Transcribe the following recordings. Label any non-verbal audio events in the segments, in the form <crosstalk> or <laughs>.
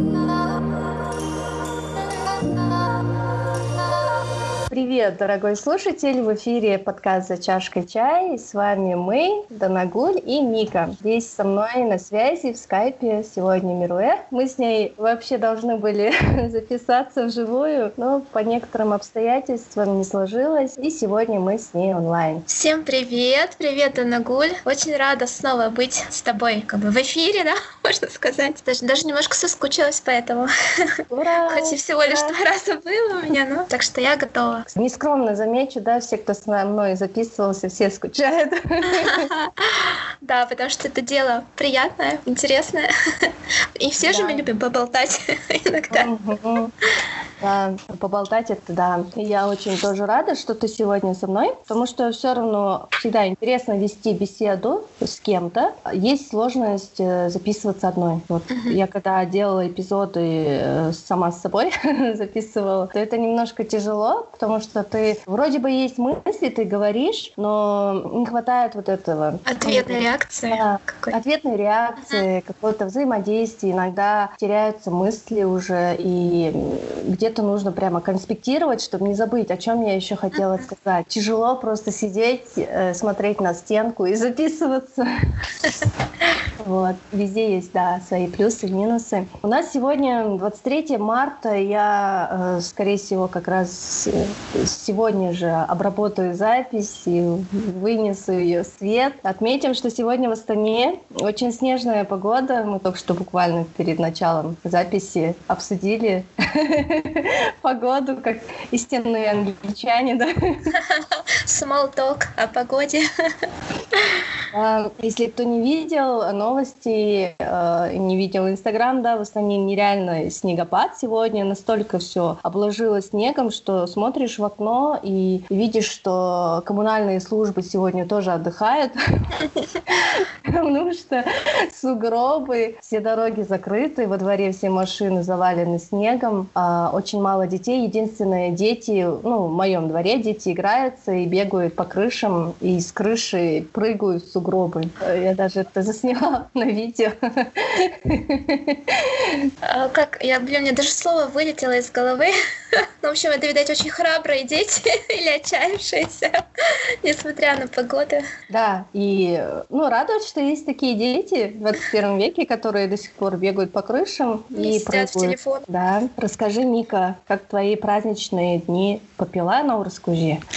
love. Привет, дорогой слушатель! В эфире подкаст «За чашкой чая». И с вами мы, Данагуль и Мика. Здесь со мной на связи в скайпе сегодня Мируэ. Мы с ней вообще должны были <laughs> записаться вживую, но по некоторым обстоятельствам не сложилось. И сегодня мы с ней онлайн. Всем привет! Привет, Данагуль! Очень рада снова быть с тобой как бы в эфире, да, <laughs> можно сказать. Даже, даже немножко соскучилась по этому. Ура! <laughs> Хоть и всего лишь два раза было у меня, но так что я готова. Нескромно замечу, да, все, кто с мной записывался, все скучают. <laughs> Да, потому что это дело приятное, интересное. И все же мы любим поболтать <laughs> иногда. Да, поболтать это да. Я очень тоже рада, что ты сегодня со мной, потому что все равно всегда интересно вести беседу с кем-то. Есть сложность э, записываться одной. Вот я когда делала эпизоды э, сама с собой <laughs> записывала, то это немножко тяжело, потому что ты вроде бы есть мысли, ты говоришь, но не хватает вот этого. Ответной реакции. Да, ответной реакции, uh-huh. какое-то взаимодействие. Иногда теряются мысли уже, и где-то нужно прямо конспектировать, чтобы не забыть, о чем я еще хотела uh-huh. сказать. Тяжело просто сидеть, э, смотреть на стенку и записываться. <laughs> Вот. Везде есть, да, свои плюсы минусы. У нас сегодня 23 марта. Я, э, скорее всего, как раз э, сегодня же обработаю запись и вынесу ее свет. Отметим, что сегодня в Астане очень снежная погода. Мы только что буквально перед началом записи обсудили <laughs> погоду, как истинные англичане, да? Talk о погоде. А, если кто не видел новости, э, не видел Инстаграм, да, в Астане нереально снегопад сегодня. Настолько все обложило снегом, что смотришь в окно и видишь, что коммунальные службы сегодня тоже отдыхают, <laughs> потому что сугробы, все дороги закрыты, во дворе все машины завалены снегом, а очень мало детей. Единственное, дети, ну, в моем дворе дети играются и бегают по крышам, и с крыши прыгают в сугробы. Я даже это засняла <laughs> на видео. А как, я, блин, мне даже слово вылетело из головы. <laughs> Ну, в общем, это, видать, очень храбрые дети <laughs> или отчаявшиеся, <laughs> несмотря на погоду. Да, и, ну, радует, что есть такие дети в 21 веке, которые до сих пор бегают по крышам и, и сидят в телефон. Да. Расскажи, Мика, как твои праздничные дни попила на Урскуже? <laughs>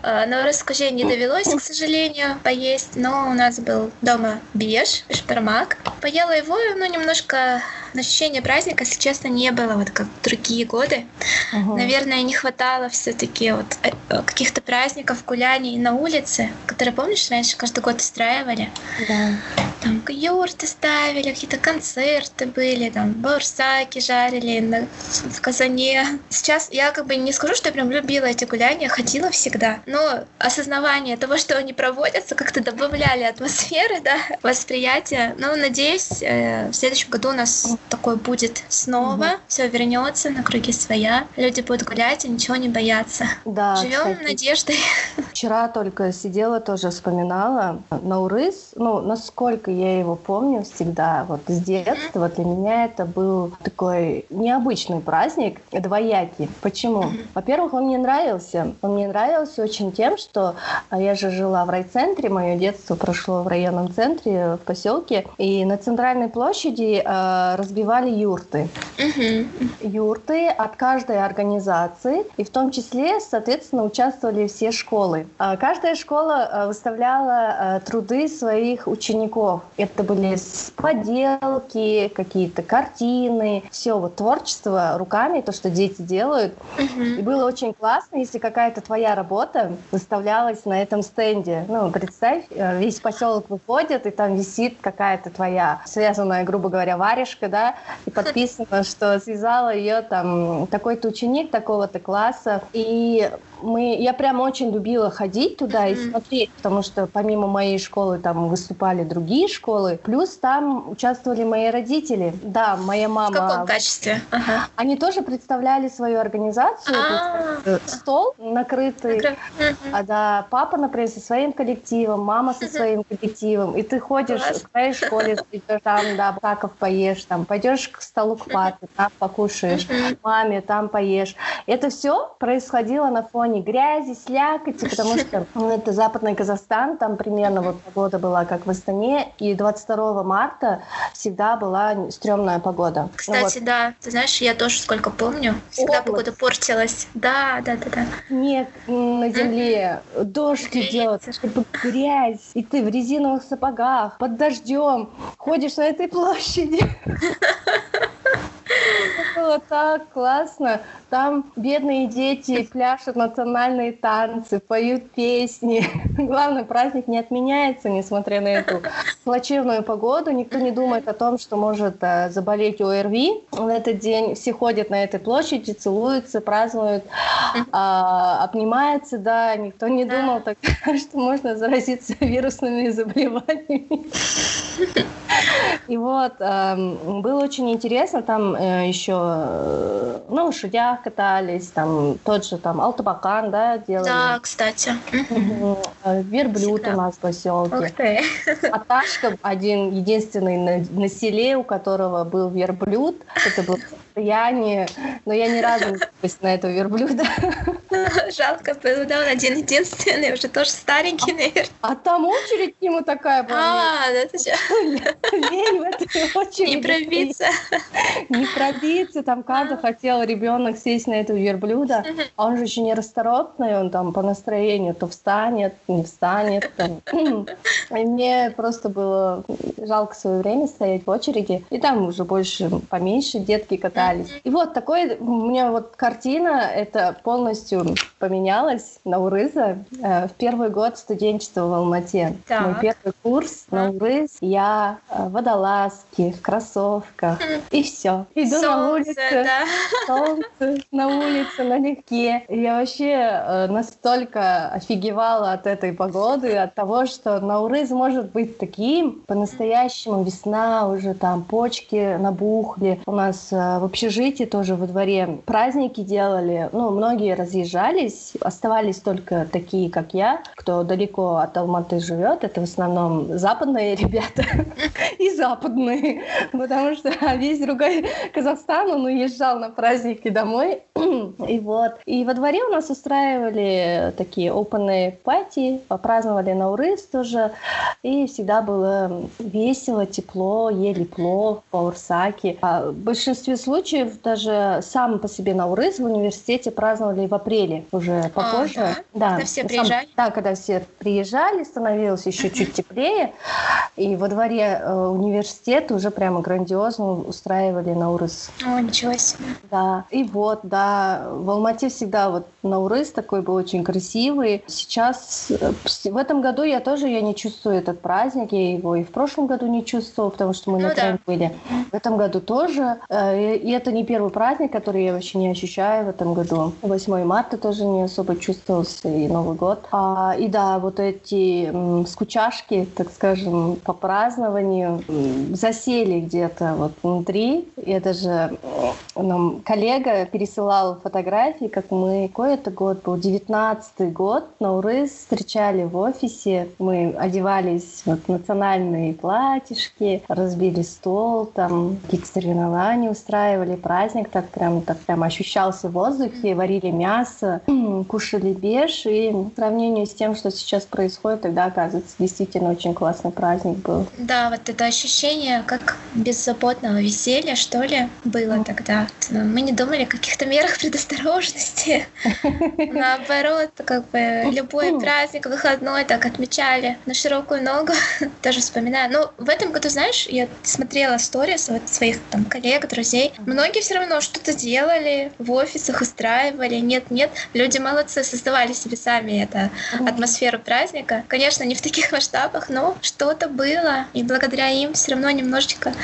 А, на Урскуже не довелось, к сожалению, поесть, но у нас был дома беш, шпермак. Поела его, ну, немножко ощущения праздника, если честно, не было, вот как другие годы. Угу. Наверное, не хватало все-таки вот э, каких-то праздников, гуляний на улице, которые, помнишь, раньше каждый год устраивали? Да. Там юрты ставили, какие-то концерты были, там бурсаки жарили на, в казане. Сейчас я как бы не скажу, что я прям любила эти гуляния, ходила всегда, но осознавание того, что они проводятся, как-то добавляли атмосферы, да, восприятия. Ну, надеюсь, э, в следующем году у нас такой будет снова, угу. все вернется на круги своя, люди будут гулять и ничего не бояться. Да, Живем надеждой. <laughs> Вчера только сидела, тоже вспоминала Наурыз. Ну, насколько я его помню всегда, вот с детства, mm-hmm. для меня это был такой необычный праздник, двоякий. Почему? Mm-hmm. Во-первых, он мне нравился. Он мне нравился очень тем, что а, я же жила в райцентре, мое детство прошло в районном центре, в поселке, и на центральной площади э, разбивали юрты. Mm-hmm. Юрты от каждой организации, и в том числе, соответственно, участвовали все школы. А каждая школа э, выставляла э, труды своих учеников. Это были поделки, какие-то картины, все вот творчество руками, то, что дети делают. И было очень классно, если какая-то твоя работа выставлялась на этом стенде. Ну, представь, э, весь поселок выходит, и там висит какая-то твоя связанная, грубо говоря, варежка, да, и подписано, что связала ее там такой-то ученик такого-то класса. И мы, я прям очень любила ходить туда mm-hmm. и смотреть, потому что помимо моей школы там выступали другие школы, плюс там участвовали мои родители. Да, моя мама... В каком качестве? Ага. Они тоже представляли свою организацию, а. стол накрытый, а да, папа, например, со своим коллективом, мама со своим коллективом, и ты ходишь в твоей школе, там, да, таков поешь, там, пойдешь к столу к папе, там покушаешь, маме, там поешь. Это все происходило на фоне грязи, слякоти, потому <laughs> что ну, это западный Казахстан, там примерно вот погода была как в Астане, и 22 марта всегда была стрёмная погода. Кстати, ну, вот. да, ты знаешь, я тоже сколько помню, всегда Область. погода портилась. Да, да, да, да. Снег на земле, дождь идет, грязь, и ты в резиновых сапогах, под дождем, ходишь на этой площади. <laughs> было так классно. Там бедные дети пляшут национальные танцы, поют песни. Главный праздник не отменяется, несмотря на эту плачевную погоду. Никто не думает о том, что может э, заболеть ОРВИ. В этот день все ходят на этой площади, целуются, празднуют, а, обнимаются. Да, никто не думал, так, <laughs> что можно заразиться вирусными заболеваниями. <laughs> И вот, эм, было очень интересно, там еще э, на лошадях катались, там тот же там Алтабакан, да, делали. Да, кстати. Э, верблюд Всегда. у нас в поселке. Ух ты. Аташка один, единственный на, на селе, у которого был верблюд. Это был состояние, но я ни разу не на этого верблюда. <laughs> Жалко да, он один единственный, уже тоже старенький, наверное. А там очередь к нему такая была. А, да, ты что? Лень в этой очереди. Не пробиться. Не пробиться, там каждый хотел ребенок сесть на этого верблюда, а он же еще не расторопный, он там по настроению то встанет, не встанет. Там. <laughs> И мне просто было жалко свое время стоять в очереди, и там уже больше, поменьше детки катались остались. И вот такой у меня вот картина, это полностью поменялась на Урыза. Э, в первый год студенчества в Алмате. Так. Мой первый курс на Урыз. Я э, в водолазке, в кроссовках. И все. Иду солнце, на улицу. Да. Солнце на улице, налегке. Я вообще э, настолько офигевала от этой погоды, от того, что Наурыз может быть таким по-настоящему. Весна уже там, почки набухли. У нас в общежитии тоже во дворе праздники делали. Ну, многие разъезжались, оставались только такие, как я, кто далеко от Алматы живет. Это в основном западные <laughs> ребята и западные, потому что <laughs> весь другой Казахстан, он уезжал на праздники домой. <clears throat> И вот. И во дворе у нас устраивали такие open пати, попраздновали Наурыз тоже. И всегда было весело, тепло, ели плов по-урсаки. А в большинстве случаев случаев даже сам по себе Наурыз в университете праздновали в апреле, уже попозже. А, да? да, когда все приезжали? Сам, да, когда все приезжали, становилось еще чуть теплее. И во дворе э, университета уже прямо грандиозно устраивали Наурыз. О, ничего себе. Да, и вот, да, в Алмате всегда вот Наурыз такой был очень красивый. Сейчас, э, в этом году я тоже я не чувствую этот праздник, я его и в прошлом году не чувствовала, потому что мы ну, на да. были. В этом году тоже. Э, и это не первый праздник, который я вообще не ощущаю в этом году. 8 марта тоже не особо чувствовался, и Новый год. А, и да, вот эти м, скучашки, так скажем, по празднованию засели где-то вот внутри. И даже нам коллега пересылал фотографии, как мы... Какой это год был? 19 год. Наурыз встречали в офисе. Мы одевались вот, в национальные платьишки, разбили стол, там какие-то соревнования устраивали устраивали праздник, так прям, так прям ощущался в воздухе, варили мясо, кушали беш, и в сравнении с тем, что сейчас происходит, тогда, оказывается, действительно очень классный праздник был. Да, вот это ощущение как беззаботного веселья, что ли, было тогда. Мы не думали о каких-то мерах предосторожности. <laughs> Наоборот, как бы любой праздник, выходной так отмечали на широкую ногу. <laughs> Тоже вспоминаю. Но в этом году, знаешь, я смотрела сторис вот своих там коллег, друзей, Многие все равно что-то делали, в офисах устраивали. Нет-нет, люди молодцы, создавали себе сами эту атмосферу праздника. Конечно, не в таких масштабах, но что-то было. И благодаря им все равно немножечко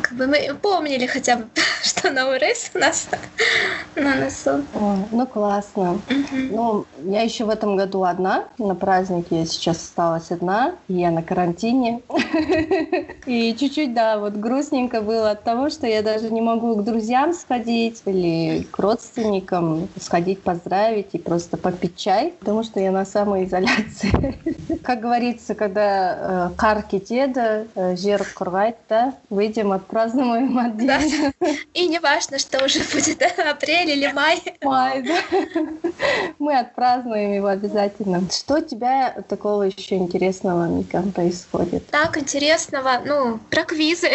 как бы мы помнили хотя бы <laughs> что новый рейс у нас <laughs> на носу. О, ну классно. Ну, я еще в этом году одна. На празднике я сейчас осталась одна. И я на карантине. <laughs> И чуть-чуть, да, вот грустненько было от того, что я даже не могу к друзьям сходить или к родственникам сходить поздравить и просто попить чай, потому что я на самоизоляции. <laughs> Как говорится, когда деда, э, жир курвайт, да, выйдем, отпразднуем. Да. И не важно, что уже будет, да, апрель или май. Май, да. Мы отпразднуем его обязательно. Что у тебя такого еще интересного, Мика, происходит? Так, интересного, ну, про квизы.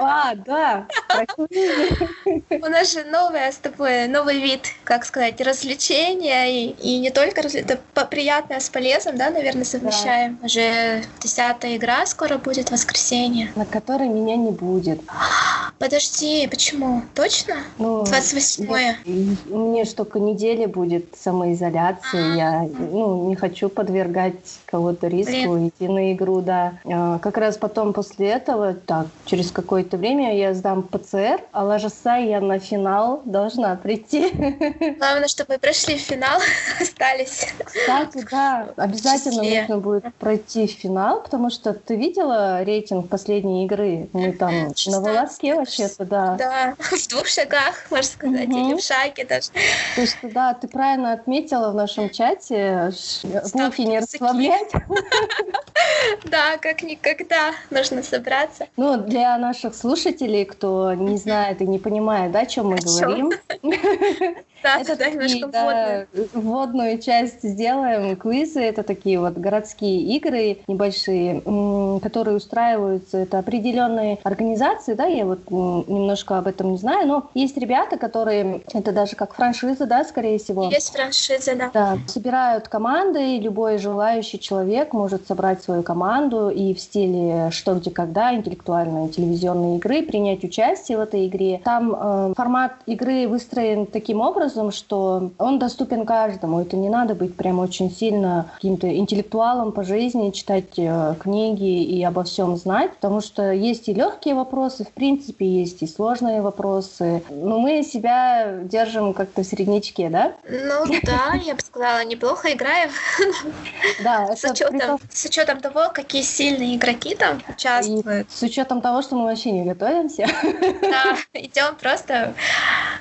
А, да, про квизы. <laughs> У нас же новое с тобой, новый вид, как сказать, развлечения, и, и не только развлечения, это приятное с полезным, да, наверное, совмещаем. Да. Уже десятая игра скоро будет, воскресенье. На которой меня не будет. Подожди, почему? Точно? Ну, 28-е? Мне ж только недели будет самоизоляции. Я ну, не хочу подвергать кого-то риску, Блин. идти на игру, да. А, как раз потом после этого, так, через какое-то время я сдам ПЦР, а ложаса я на финал должна прийти. <laughs> Главное, чтобы мы прошли в финал, <laughs> остались. Кстати, да, обязательно нужно будет пройти в финал, потому что ты видела рейтинг последней игры? Мы там на волоске вообще-то, да. Да, <laughs> в двух шагах, можно сказать, угу. или в шаге даже. То есть, да, ты правильно отметила в нашем чате, мухи не расслаблять. <laughs> Да, как никогда нужно собраться. Ну, для наших слушателей, кто не знает и не понимает, да, о чем мы говорим, <laughs> Да, это да, такие, да, вводную часть сделаем. Квизы — это такие вот городские игры небольшие, которые устраиваются. Это определенные организации, да, я вот немножко об этом не знаю, но есть ребята, которые, это даже как франшиза, да, скорее всего. Есть франшиза, да. Да, собирают команды, и любой желающий человек может собрать свою команду и в стиле «что, где, когда» интеллектуальной телевизионной игры принять участие в этой игре. Там э, формат игры выстроен таким образом, образом, что он доступен каждому. Это не надо быть прям очень сильно каким-то интеллектуалом по жизни, читать э, книги и обо всем знать, потому что есть и легкие вопросы, в принципе, есть и сложные вопросы. Но мы себя держим как-то в средничке, да? Ну да, я бы сказала, неплохо играем. Да, <laughs> с учетом, с учетом того, какие сильные игроки там участвуют. с учетом того, что мы вообще не готовимся. Да, <laughs> идем просто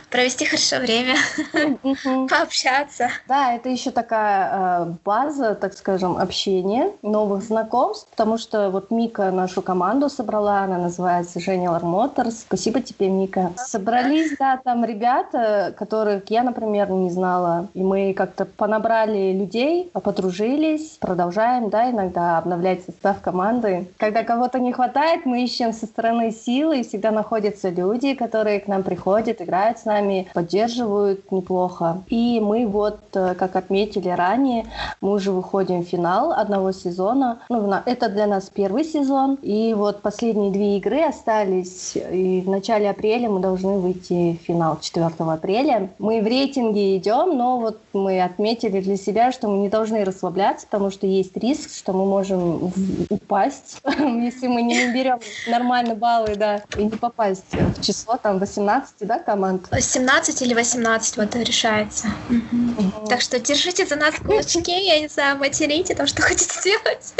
провести хорошо время. <laughs> пообщаться. Да, это еще такая э, база, так скажем, общения, новых знакомств, потому что вот Мика нашу команду собрала, она называется General Motors. Спасибо тебе, Мика. Собрались, да, там ребята, которых я, например, не знала, и мы как-то понабрали людей, подружились, продолжаем, да, иногда обновлять состав команды. Когда кого-то не хватает, мы ищем со стороны силы, и всегда находятся люди, которые к нам приходят, играют с нами, поддерживают, неплохо. И мы вот, э, как отметили ранее, мы уже выходим в финал одного сезона. Ну, это для нас первый сезон. И вот последние две игры остались. И в начале апреля мы должны выйти в финал 4 апреля. Мы в рейтинге идем, но вот мы отметили для себя, что мы не должны расслабляться, потому что есть риск, что мы можем упасть, <laughs> если мы не наберем нормально баллы, да, и не попасть в число там 18, да, команд? 17 или 18, вот решается. Угу. Угу. Так что держите за нас кулачки, я не знаю, материте, там что <laughs> хотите сделать.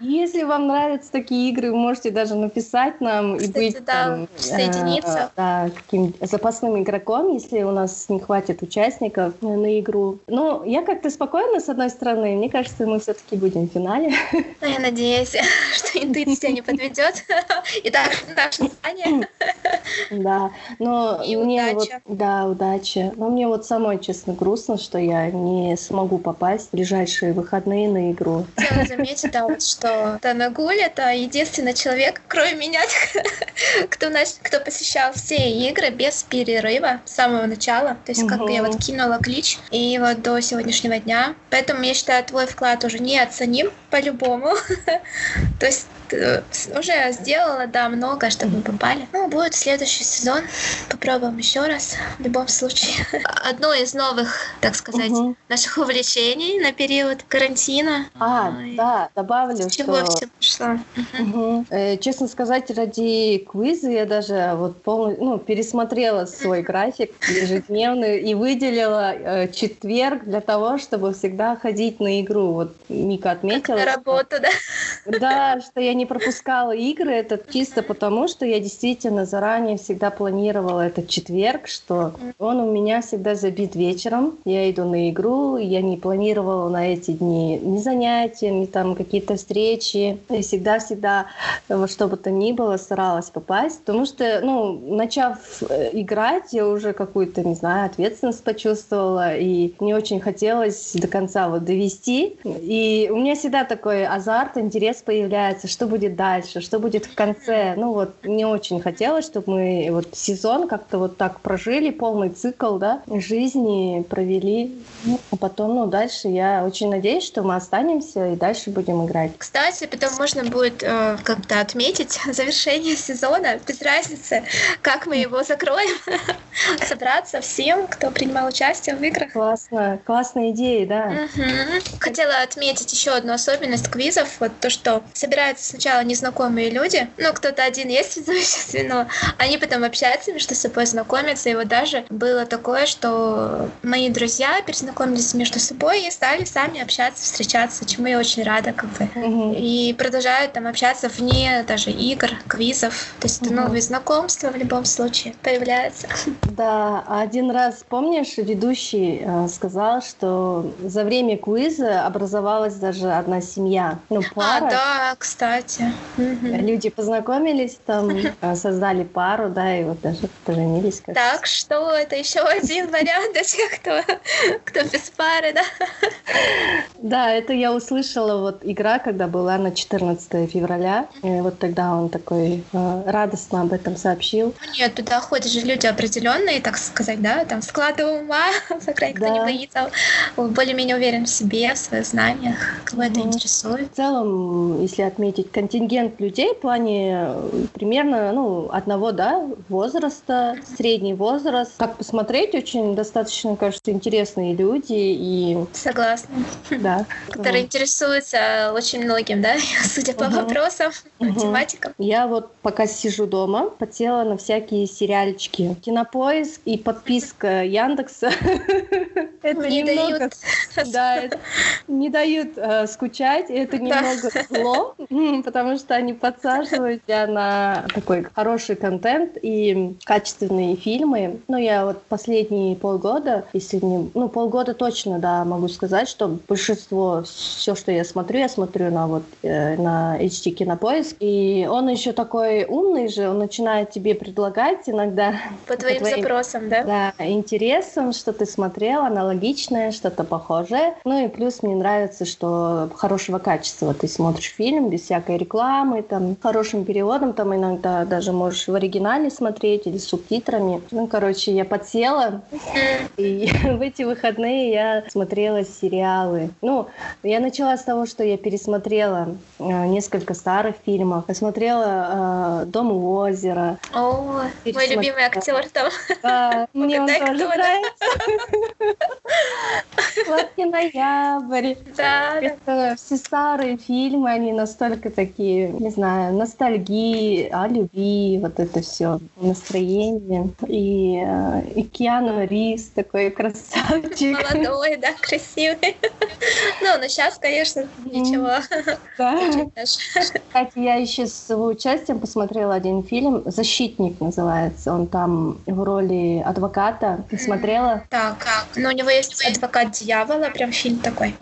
Если вам нравятся такие игры, вы можете даже написать нам Кстати, и быть да, там, соединиться. Э, да, каким запасным игроком, если у нас не хватит участников на игру. Но я как-то спокойно, с одной стороны, мне кажется, мы все-таки будем в финале. Ну, я надеюсь, <laughs> что интуиция не подведет. <laughs> И так, наше знание. Да, но и мне удача. вот, да, удачи. Но мне вот самой, честно, грустно, что я не смогу попасть в ближайшие выходные на игру. Хотела заметить, да, вот, что Танагуль — это единственный человек, кроме меня, <laughs> кто, наш, кто посещал все игры без перерыва с самого начала. То есть как бы я вот кинула клич, и вот до сегодняшнего дня. Поэтому я считаю, твой вклад уже неоценим по-любому. <laughs> То есть уже сделала, да, много, чтобы мы попали. Ну, будет следующий сезон. Попробуем еще раз. В любом случае. <laughs> Одно из новых, так сказать, угу. наших увлечений на период карантина. А, Ой. да, добавлю, Чего что... все пошло? Угу. Э, честно сказать, ради квиза я даже вот полностью, ну, пересмотрела свой график ежедневный и выделила э, четверг для того, чтобы всегда ходить на игру. Вот Мика отметила. Как на работу, да? Да, что я не пропускала игры, это чисто потому, что я действительно заранее всегда планировала этот четверг, что он у меня всегда забит вечером. Я иду на игру, я не планировала на эти дни ни занятия, ни там какие-то встречи. И всегда-всегда во что бы то ни было старалась попасть, потому что, ну, начав э, играть, я уже какую-то, не знаю, ответственность почувствовала, и мне очень хотелось до конца вот довести. И у меня всегда такой азарт, интерес появляется, что будет дальше, что будет в конце. Ну вот, мне очень хотелось, чтобы мы вот сезон как-то вот так прожили, полный цикл, да, жизни провели. Ну, а потом, ну, дальше я очень надеюсь, что мы останемся и дальше будем играть. Кстати, потом можно будет э, как-то отметить <laughs> завершение сезона, без разницы, как мы его закроем, <laughs> собраться всем, кто принимал участие в играх. Классно, классная идея, да. Хотела отметить еще одну особенность квизов, вот то, что собираются сначала незнакомые люди, ну, кто-то один есть связующее звено, они потом общаются между собой, знакомятся, и вот даже было такое, что мои друзья перезнакомились между собой и стали сами общаться, встречаться, чему я очень рада, как бы. Угу. И продолжают там общаться вне даже игр, квизов. То есть угу. это новые знакомства в любом случае появляются. Да, один раз, помнишь, ведущий э, сказал, что за время квиза образовалась даже одна семья. Ну, пара. А, да, кстати. Люди познакомились там, <laughs> э, создали пару, да, и вот даже поженились. Кажется. Так что это еще один вариант для тех, кто, кто без пары, да? Да, это я услышала вот игра, когда была на 14 февраля. И вот тогда он такой э, радостно об этом сообщил. Ну нет, туда ходят же люди определенные, так сказать, да, там склады ума, <laughs> по крайней мере, да. кто не боится, более-менее уверен в себе, в своих знаниях, кого угу. это интересует. В целом, если отметить контингент людей в плане э, примерно ну, одного да, возраста, средний возраст. Как посмотреть, очень достаточно, кажется, интересные люди. И... Согласна. Да. Которые интересуются очень многим, да, <laughs> судя по вопросам, тематикам. Я вот пока сижу дома, потела на всякие сериальчики. Кинопоиск и подписка Яндекса. <laughs> Это не дают. <laughs> Да, не дают э, скучать. Это немного зло, потому что они подсаживают тебя на такой хороший контент и качественные фильмы. Ну, я вот последние полгода, если не... Ну, полгода точно, да, могу сказать, что большинство, все, что я смотрю, я смотрю на вот э, на HD Кинопоиск. И он еще такой умный же, он начинает тебе предлагать иногда... <laughs> По твоим, по твоим запросам, да? Да, интересам, что ты смотрел, аналогичное, что-то похожее. Ну и плюс мне нравится, что хорошего качества ты смотришь фильм без всякой рекламы, там, хорошим переводом, там иногда даже можешь в оригинале смотреть или с субтитрами. Ну, короче, я подсела, и <laughs> в эти выходные я смотрела сериалы. Ну, я начала с того, что я пересмотрела э, несколько старых фильмов. Посмотрела э, «Дом у озера». О, мой любимый актер там. Да, мне он тоже нравится. «Сладкий ноябрь». Да. Это все старые фильмы, они настолько такие, не знаю, ностальгии, о любви, вот это все настроение. И, э, и Киану Рис такой <laughs> красавчик. Молодой, да, красивый. <laughs> Ну, но сейчас, конечно, ничего. Да. <laughs> Кстати, я еще с его участием посмотрела один фильм «Защитник» называется. Он там в роли адвоката. Ты смотрела? Так, как? Ну, у него есть «Адвокат дьявола», прям фильм такой.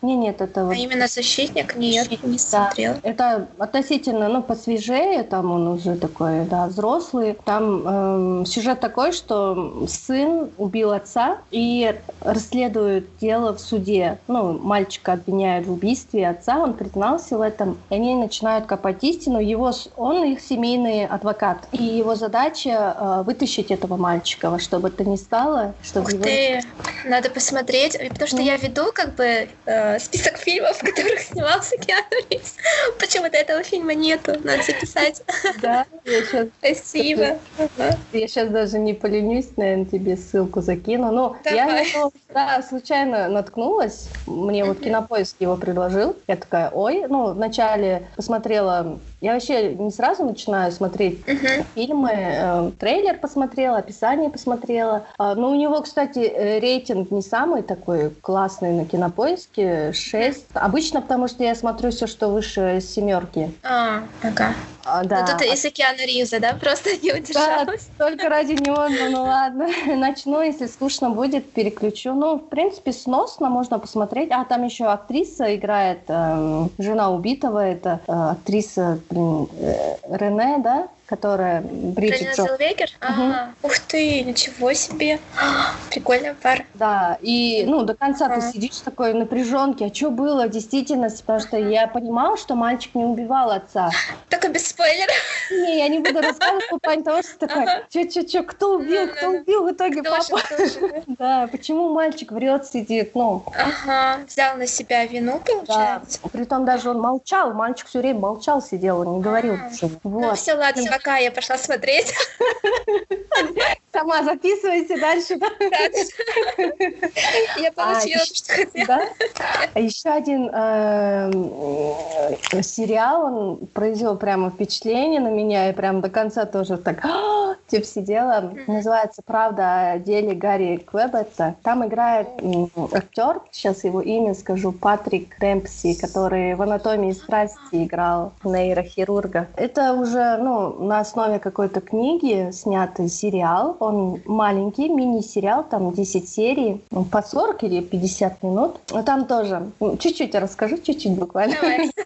Не, нет, это вот... А именно «Защитник» нет, не смотрела. Это относительно, ну, посвежее, там он уже такой, да, взрослый. Там э, сюжет такой, что сын убил отца и расследует дело в суде. Ну, мальчика обвиняют в убийстве отца, он признался в этом. И они начинают копать истину. Его, он их семейный адвокат. И его задача э, вытащить этого мальчика во что бы то ни стало. Чтобы Ух его... ты, надо посмотреть. Потому что mm. я веду как бы э, список фильмов, <laughs> в которых снимался Киану Ривз. Почему-то этого фильма нету, надо записать. <laughs> Да, я сейчас... Спасибо. <laughs> Я сейчас даже не поленюсь, наверное, тебе ссылку закину. Ну, я да, случайно наткнулась. Мне вот Кинопоиск его предложил. Я такая, ой, ну, вначале посмотрела я вообще не сразу начинаю смотреть uh-huh. фильмы. Э, трейлер посмотрела, описание посмотрела. Э, но у него, кстати, э, рейтинг не самый такой классный на кинопоиске 6. Обычно потому, что я смотрю все, что выше семерки. А, ага. А, да. Ну, тут из Океана Ривза, да? Просто не удержалась. Да, только ради него, ну, ну ладно. <laughs> Начну, если скучно будет, переключу. Ну, в принципе, сносно можно посмотреть. А, там еще актриса играет, э, жена убитого, это э, актриса, блин, э, Рене, да? Которая Бриджит Джонс. Зелвегер? Ага. Ух ты, ничего себе. Прикольная пара. Да, и ну до конца ага. ты сидишь такой напряженки, а что было действительно, потому что я понимала, что мальчик не убивал отца. Только без спойлеров. Не, я не буду рассказывать по плане того, что такой, что, что, что, кто убил, кто убил в итоге папа. <laughs> Да, почему мальчик врет, сидит, ну. Ага, взял на себя вину, получается. Да, притом даже он молчал, мальчик все время молчал, сидел, он не говорил ничего. Ну все, ладно, пока я пошла смотреть. <laughs> Сама записывайте дальше. Я получила, что хотела. А еще один эм, сериал, он произвел прямо впечатление на меня, и прям до конца тоже так типа сидела. Называется «Правда о деле Гарри Квебетса». Там играет актер, сейчас его имя скажу, Патрик Рэмпси, который в «Анатомии страсти» играл нейрохирурга. Это уже ну, на основе какой-то книги снятый сериал. Он маленький, мини-сериал, там 10 серий, ну, по 40 или 50 минут. Но там тоже, чуть-чуть расскажу, чуть-чуть буквально. Давай. <laughs>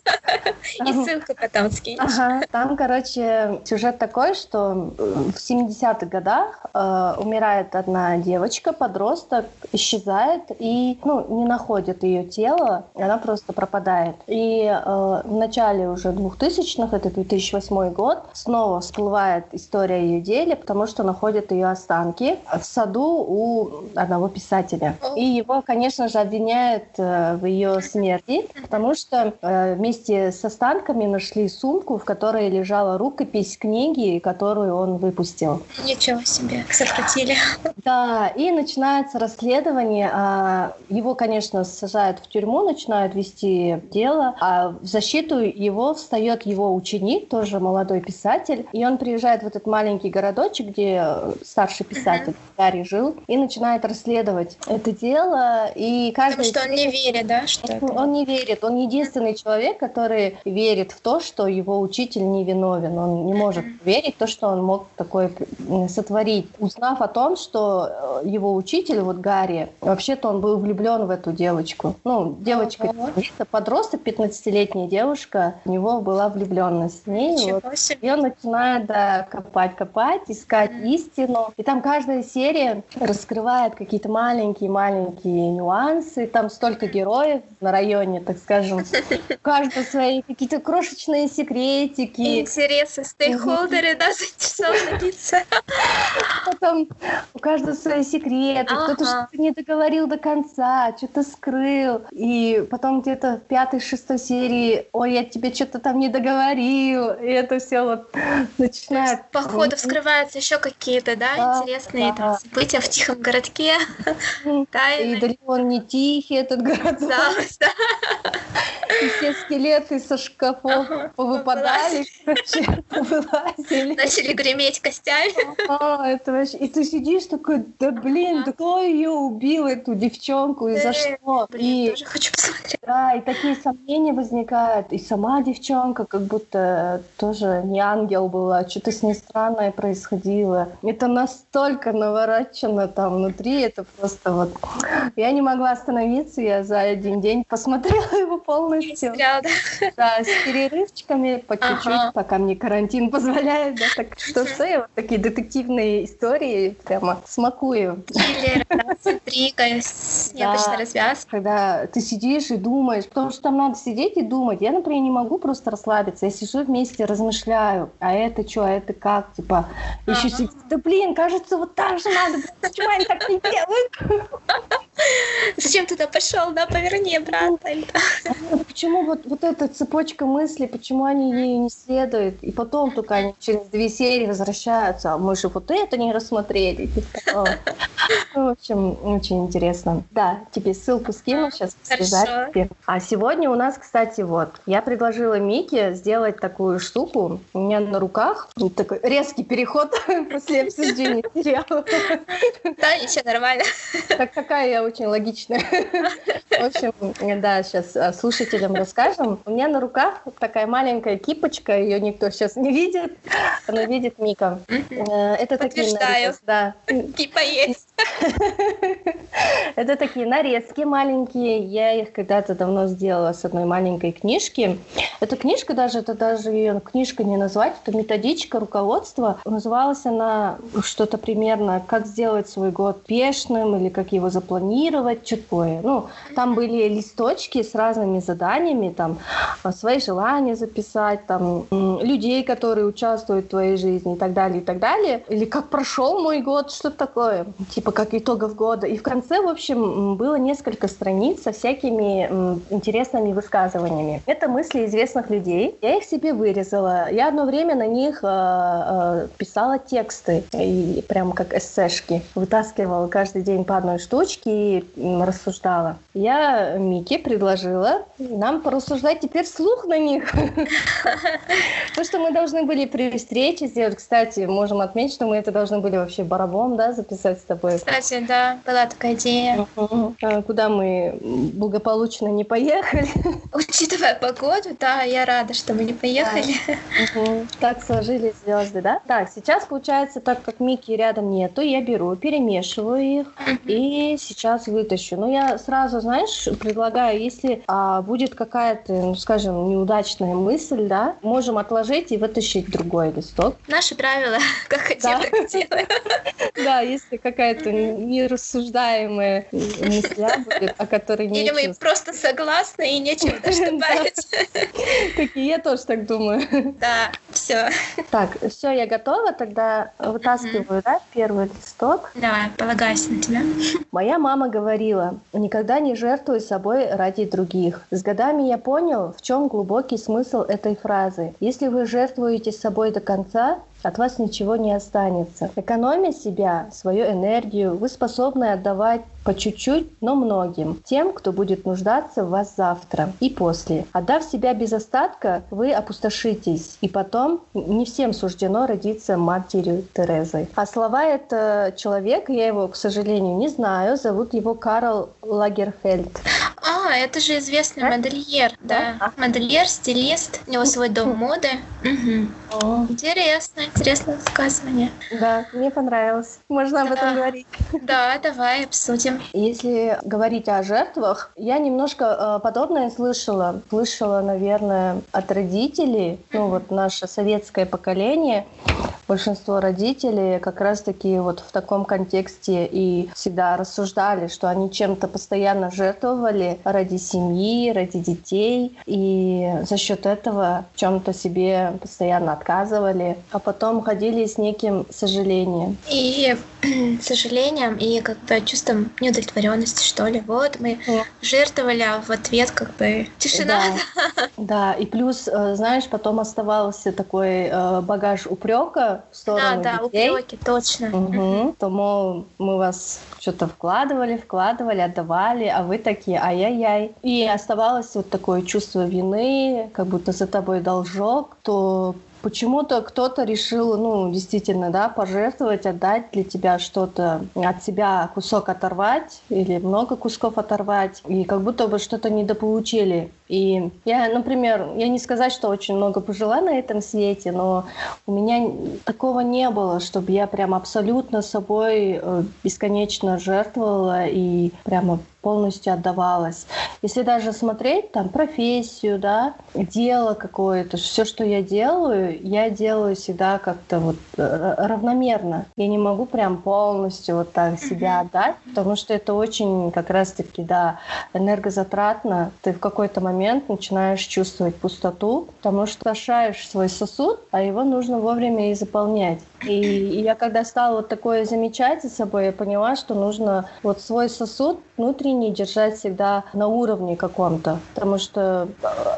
И ссылку потом скинешь. Ага. Там, короче, сюжет такой, что в 70-х годах э, умирает одна девочка, подросток, исчезает и ну, не находит ее тело, она просто пропадает. И э, в начале уже 2000-х, это 2008 год, снова всплывает история ее деле, потому что находят ее останки в саду у одного писателя. И его, конечно же, обвиняют э, в ее смерти, потому что э, вместе с останками нашли сумку, в которой лежала рукопись книги, которую он выпустил. Ничего себе, захватили. Да, и начинается расследование. А, его, конечно, сажают в тюрьму, начинают вести дело, а в защиту его встает его ученик, тоже молодой писатель, и он приезжает в этот маленький городочек, где старший писатель Гарри жил, и начинает расследовать это дело. И каждый... Потому что он не верит, да? Что он, он не верит. Он единственный человек, который верит в то, что его учитель невиновен. Он не может верить в то, что он мог такое сотворить. Узнав о том, что э, его учитель, вот Гарри, вообще-то он был влюблен в эту девочку. Ну, девочка, uh-huh. подросток, 15-летняя девушка, у него была влюбленность в ней. Вот. И он начинает да, копать, копать, искать mm-hmm. истину. И там каждая серия раскрывает какие-то маленькие-маленькие нюансы. Там столько героев на районе, так скажем. <laughs> У каждого свои какие-то крошечные секретики. Интересы, стейкхолдеры, да, заинтересованы Потом у каждого свои секреты. Кто-то что-то не договорил до конца, что-то скрыл. И потом где-то в пятой-шестой серии, ой, я тебе что-то там не договорил. И это все вот начинает... По ходу вскрываются еще какие-то, да, да интересные да. Там, события в тихом городке. <laughs> Тайны. И далеко не тихий, этот город. Да, да. И все скелеты со шкафов ага, повыпадали, вылазили. <laughs> Начали греметь костями. А, это вообще... И ты сидишь такой, да блин, да кто ее убил, эту девчонку, и за что? Блин, тоже хочу посмотреть. Да, и такие сомнения возникают. И сама девчонка как будто тоже не ангел была, что-то с ней странное происходило. Это настолько наворочено там внутри, это просто вот... Я не могла остановиться, я за один день посмотрела <laughs> его полностью. Сериал, да? <laughs> Да, с перерывчиками по чуть-чуть, ага. пока мне карантин позволяет, да, так что что я вот такие детективные истории прямо смакую. Триллер, интрига с <laughs> необычной да, развязкой. Когда ты сидишь и думаешь, потому что там надо сидеть и думать. Я, например, не могу просто расслабиться. Я сижу вместе, размышляю, а это что, а это как, типа, еще сидеть. Да блин, кажется, вот так же надо, почему они так не делают? <laughs> Зачем туда пошел? Да, поверни обратно. А почему вот, вот эта цепочка мыслей, почему они ей не следуют? И потом только они через две серии возвращаются, а мы же вот это не рассмотрели. Ну, в общем, очень интересно. Да, тебе ссылку скину, сейчас связать. А сегодня у нас, кстати, вот, я предложила Мике сделать такую штуку. У меня на руках такой резкий переход <laughs> после обсуждения сериала. Да, ничего, нормально. Так, какая я очень логичная. <laughs> В общем, да, сейчас а, слушателям расскажем. У меня на руках такая маленькая кипочка, ее никто сейчас не видит, но видит Мика. Э, это такие нарезки. Да. Кипа есть. <laughs> Это такие нарезки маленькие. Я их когда-то давно сделала с одной маленькой книжки. Эта книжка даже, это даже ее книжка не назвать, это методичка, руководство. Называлась она что-то примерно «Как сделать свой год пешным» или «Как его запланировать», что такое. Ну, там были листочки с разными заданиями, там свои желания записать, там людей, которые участвуют в твоей жизни и так далее, и так далее. Или «Как прошел мой год», что-то такое. Типа как итогов года. И в конце, в общем, было несколько страниц со всякими интересными высказываниями. Это мысли известных людей. Я их себе вырезала. Я одно время на них э, э, писала тексты, и прям как эссешки. Вытаскивала каждый день по одной штучке и рассуждала. Я Мике предложила нам порассуждать теперь вслух на них. <laughs> То, что мы должны были при встрече сделать, кстати, можем отметить, что мы это должны были вообще барабом, да, записать с тобой кстати, да, была такая идея. А куда мы благополучно не поехали. <laughs> Учитывая погоду, да, я рада, что мы не поехали. Так сложились звезды, да? Так, сейчас получается, так как Мики рядом нету, я беру, перемешиваю их и сейчас вытащу. Но я сразу, знаешь, предлагаю, если а, будет какая-то, ну, скажем, неудачная мысль, да, можем отложить и вытащить другой листок. Наши правила, <laughs> как хотим, так делаем. <laughs> Да, если какая-то нерассуждаемые мысля будет, о которой не Или мы просто согласны и нечего даже добавить. Как и я тоже так думаю. <laughs> Да, все. Так, все, я готова, тогда вытаскиваю, да, первый листок. Давай, полагаюсь на тебя. Моя мама говорила, никогда не жертвуй собой ради других. С годами я понял, в чем глубокий смысл этой фразы. Если вы жертвуете собой до конца, от вас ничего не останется. Экономя себя, свою энергию, вы способны отдавать по чуть-чуть, но многим, тем, кто будет нуждаться в вас завтра и после. Отдав себя без остатка, вы опустошитесь, и потом не всем суждено родиться матерью Терезой. А слова это человек, я его, к сожалению, не знаю, зовут его Карл Лагерфельд. А, это же известный а? модельер, да. да. Модельер, стилист, у него свой дом моды. Угу. Интересно, интересное высказывание. Да, мне понравилось. Можно да. об этом говорить. Да, давай обсудим. Если говорить о жертвах, я немножко э, подобное слышала. Слышала, наверное, от родителей, ну вот наше советское поколение, большинство родителей как раз-таки вот в таком контексте и всегда рассуждали, что они чем-то постоянно жертвовали ради семьи, ради детей, и за счет этого чем-то себе постоянно отказывали, а потом ходили с неким сожалением. И <clears throat> сожалением, и как бы чувством неудовлетворенности, что ли. Вот мы да. жертвовали, а в ответ как бы тишина. Да, да. и плюс, э, знаешь, потом оставался такой э, багаж упрека в сторону да, детей. Да, упреки, точно. Угу. То, мол, мы вас что-то вкладывали, вкладывали, отдавали, а вы такие, ай-яй-яй. И оставалось вот такое чувство вины, как будто за тобой должок, то почему-то кто-то решил, ну, действительно, да, пожертвовать, отдать для тебя что-то, от себя кусок оторвать или много кусков оторвать, и как будто бы что-то недополучили. И я, например, я не сказать, что очень много пожила на этом свете, но у меня такого не было, чтобы я прям абсолютно собой э, бесконечно жертвовала и прямо полностью отдавалась. Если даже смотреть там профессию, да, дело какое-то, все, что я делаю, я делаю всегда как-то вот э, равномерно. Я не могу прям полностью вот так себя отдать, потому что это очень как раз-таки, да, энергозатратно. Ты в какой-то момент начинаешь чувствовать пустоту, потому что ошаешь свой сосуд, а его нужно вовремя и заполнять. И, и я когда стала вот такое замечать за собой, я поняла, что нужно вот свой сосуд внутренний держать всегда на уровне каком-то, потому что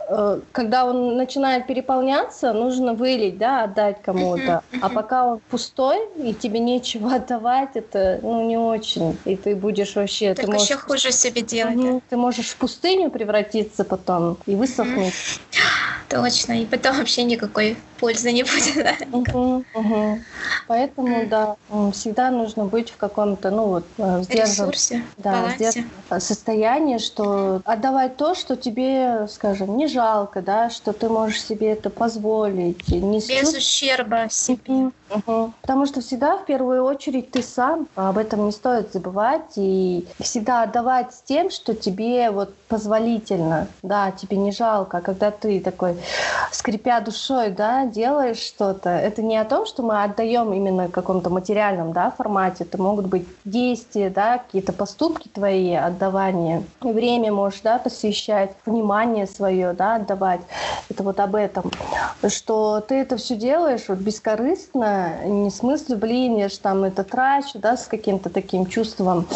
э, когда он начинает переполняться, нужно вылить, да, отдать кому-то, а пока он пустой и тебе нечего <laughs> отдавать, это ну не очень, и ты будешь вообще, так ты можешь, еще хуже себе делать. Угу, ты можешь в пустыню превратиться потом и высохнуть. Точно, и потом вообще никакой пользы не будет. Да? Угу, угу. Поэтому, да, всегда нужно быть в каком-то, ну вот, э, сдержанном да, состоянии, что отдавать то, что тебе, скажем, не жалко, да, что ты можешь себе это позволить. Не Без чувств... ущерба себе. Угу. Потому что всегда, в первую очередь, ты сам, а об этом не стоит забывать, и всегда отдавать с тем, что тебе вот позволительно, да, тебе не жалко, а когда ты такой, скрипя душой, да, делаешь что-то, это не о том, что мы отдаем именно в каком-то материальном, да, формате, это могут быть действия, да, какие-то поступки твои, отдавание, время можешь, да, посвящать, внимание свое, да, отдавать, это вот об этом, что ты это все делаешь вот бескорыстно, не в смысле, блин, я же там это трачу, да, с каким-то таким чувством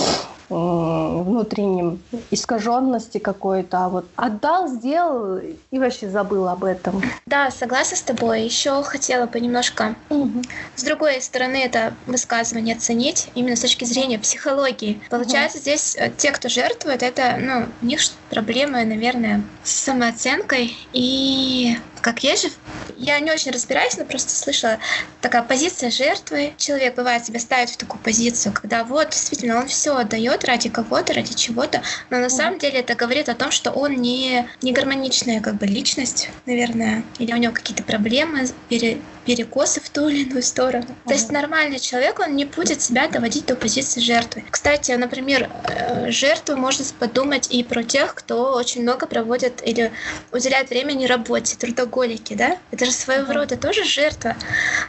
внутренним искаженности какой-то, а вот отдал, сделал и вообще забыл об этом. Да, согласна с тобой. Еще хотела бы немножко угу. с другой стороны это высказывание оценить именно с точки зрения психологии. Получается, угу. здесь э, те, кто жертвует, это, ну, у них проблемы, наверное, с самооценкой и как есть же, я не очень разбираюсь, но просто слышала такая позиция жертвы. Человек бывает себя ставит в такую позицию, когда вот действительно он все отдает ради кого-то, ради чего-то, но на самом деле это говорит о том, что он не, не гармоничная как бы личность, наверное, или у него какие-то проблемы, пере, перекосы в ту или иную сторону. То есть нормальный человек, он не будет себя доводить до позиции жертвы. Кстати, например, э, жертву можно подумать и про тех, кто очень много проводит или уделяет времени работе, трудоголики, да? Это же своего рода тоже жертва.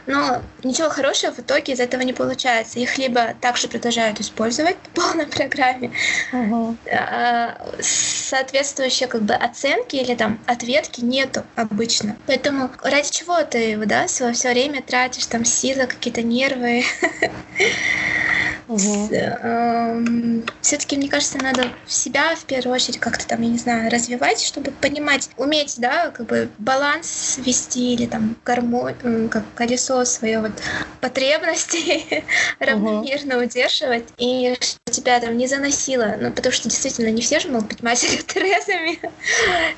Но ничего хорошего в итоге из этого не получается. Их либо также продолжают использовать по полной программе, uh-huh. Соответствующие как бы оценки или там ответки нету обычно. Поэтому ради чего ты да, свое все время тратишь там силы, какие-то нервы? <laughs> Угу. Эм, Все-таки, мне кажется, надо себя в первую очередь как-то там, я не знаю, развивать, чтобы понимать, уметь, да, как бы баланс вести или там гармонию, как колесо свое вот потребности <laughs> равномерно удерживать, и что тебя там не заносило, ну, потому что действительно не все же могут быть матерью <laughs> Терезами,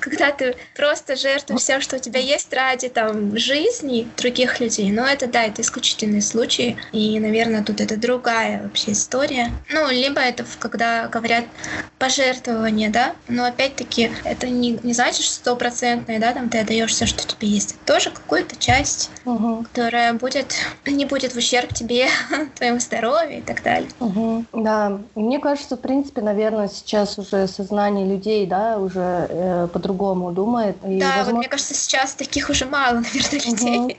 когда ты просто жертвуешь все, что у тебя есть ради там жизни других людей, но это, да, это исключительные случаи, и, наверное, тут это другая вообще вообще история. Ну, либо это когда говорят пожертвование, да, но опять-таки это не, не значит, стопроцентное, да, там ты отдаешь все, что тебе есть. Это тоже какую-то часть, угу. которая будет, не будет в ущерб тебе, <laughs> твоему здоровью и так далее. Угу. Да, мне кажется, в принципе, наверное, сейчас уже сознание людей, да, уже э, по-другому думает. И, да, возможно... вот мне кажется, сейчас таких уже мало, <laughs> наверное, людей. Угу.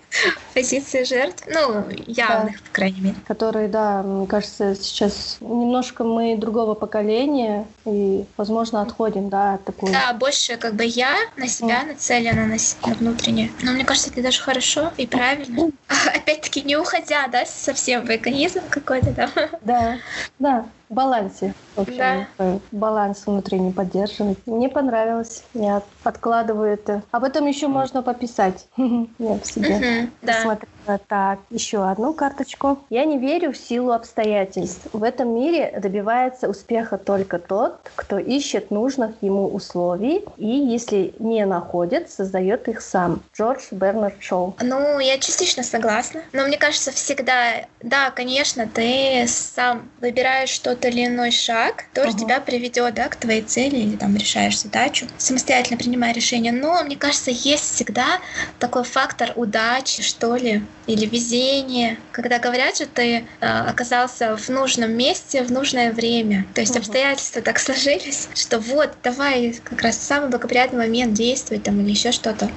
Позиции жертв, ну, явных, да. по крайней мере. Которые, да, мне кажется, сейчас немножко мы другого поколения и, возможно, отходим, да, от такой... Да, больше как бы я на себя mm. нацелена, на, на внутреннее. Но мне кажется, это даже хорошо и правильно. <laughs> Опять-таки не уходя, да, совсем в эгоизм какой-то там. Да, да балансе. В общем, да. баланс внутренний поддерживать. Мне понравилось. Я откладываю это. Об этом еще можно пописать. <laughs> Я в себе посмотрела. Так, еще одну карточку. Я не верю в силу обстоятельств. В этом мире добивается успеха только тот, кто ищет нужных ему условий и, если не находит, создает их сам. Джордж Бернард Шоу. Ну, я частично согласна. Но мне кажется, всегда, да, конечно, ты сам выбираешь что-то тот или иной шаг, который uh-huh. тебя приведет да, к твоей цели или там решаешь задачу, самостоятельно принимая решение. Но мне кажется, есть всегда такой фактор удачи, что ли, или везения, когда говорят, что ты э, оказался в нужном месте в нужное время. То есть uh-huh. обстоятельства так <laughs> сложились, что вот, давай как раз самый благоприятный момент действовать там или еще что-то.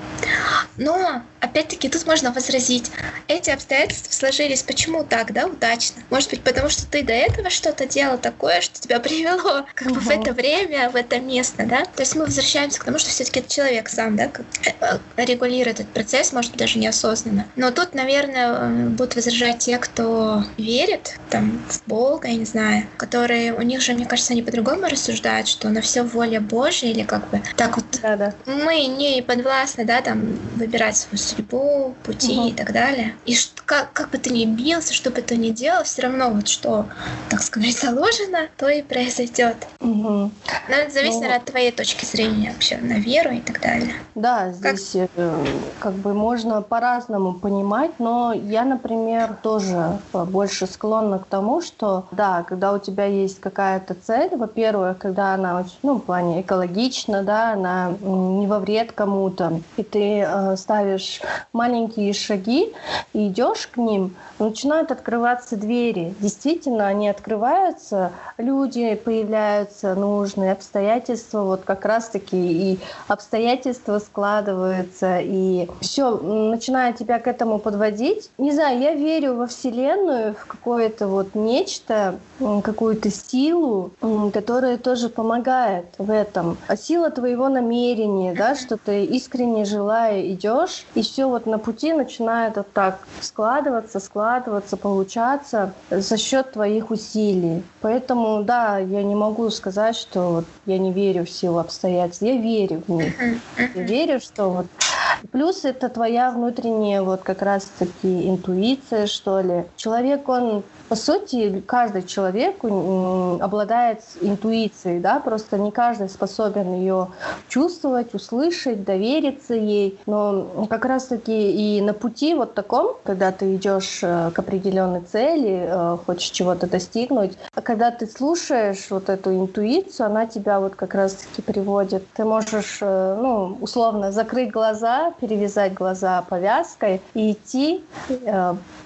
Но опять-таки тут можно возразить. Эти обстоятельства сложились почему так, да, удачно? Может быть, потому что ты до этого что-то делал такое, что тебя <laughs> привело как бы в это время, в это место, да? То есть мы возвращаемся к тому, что все-таки человек сам, да, как, э, регулирует этот процесс, может быть, даже неосознанно. Но тут, наверное, будут возражать те, кто верит там в Бога, я не знаю, которые у них же, мне кажется, они по-другому рассуждают, что на все воля Божья или как бы так вот да, да. мы не подвластны, да, там выбирать свою судьбу, пути угу. и так далее. И как, как бы ты ни бился, что бы ты ни делал, все равно вот что, так сказать, <laughs> заложено, то и произойдет. Угу. Но это зависит ну, от твоей точки зрения вообще на веру и так далее. Да, здесь как, э, как бы можно по-разному понимать, но я, например, тоже больше склонна к тому, что да, когда у тебя есть какая-то цель, во-первых, когда она очень, ну, в плане экологична, да, она не во вред кому-то, и ты э, ставишь маленькие шаги и идешь к ним, начинают открываться двери. Действительно, они открываются, люди появляются нужные, обстоятельства вот как раз-таки и обстоятельства складываются, и все начинает тебя к этому подводить. Не знаю, я верю во Вселенную, в какое-то вот нечто, какую-то силу, которая тоже помогает в этом. А сила твоего намерения, да, что ты искренне желая идешь, и все вот на пути начинает вот так складываться, складываться, получаться за счет твоих усилий. Поэтому, да, я не могу сказать, что вот я не верю в силу обстоятельств. Я верю в них. Я верю, что вот Плюс это твоя внутренняя вот как раз-таки интуиция, что ли. Человек, он по сути, каждый человек обладает интуицией, да, просто не каждый способен ее чувствовать, услышать, довериться ей. Но как раз-таки и на пути вот таком, когда ты идешь э, к определенной цели, э, хочешь чего-то достигнуть, когда ты слушаешь вот эту интуицию, она тебя вот как раз-таки приводит. Ты можешь, э, ну, условно, закрыть глаза, перевязать глаза повязкой и идти,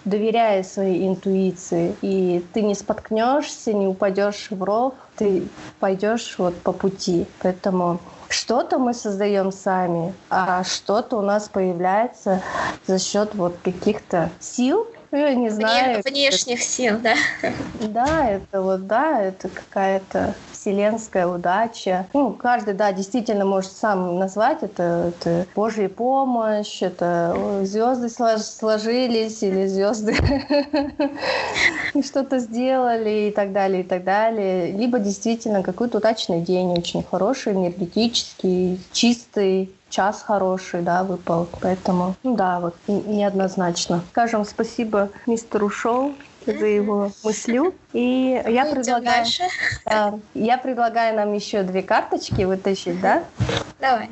доверяя своей интуиции и ты не споткнешься, не упадешь в ров, ты пойдешь вот по пути. Поэтому что-то мы создаем сами, а что-то у нас появляется за счет вот каких-то сил, не знаю. Внешних сил, да? Да, это вот, да, это какая-то вселенская удача. Ну, каждый, да, действительно может сам назвать это, это Божья помощь, это звезды сложились или звезды <laughs> что-то сделали и так далее, и так далее. Либо действительно какой-то удачный день, очень хороший, энергетический, чистый, час хороший, да, выпал. Поэтому, ну да, вот неоднозначно. Скажем спасибо мистеру Шоу за его мыслю. И я предлагаю, да, я предлагаю нам еще две карточки вытащить, да? Давай.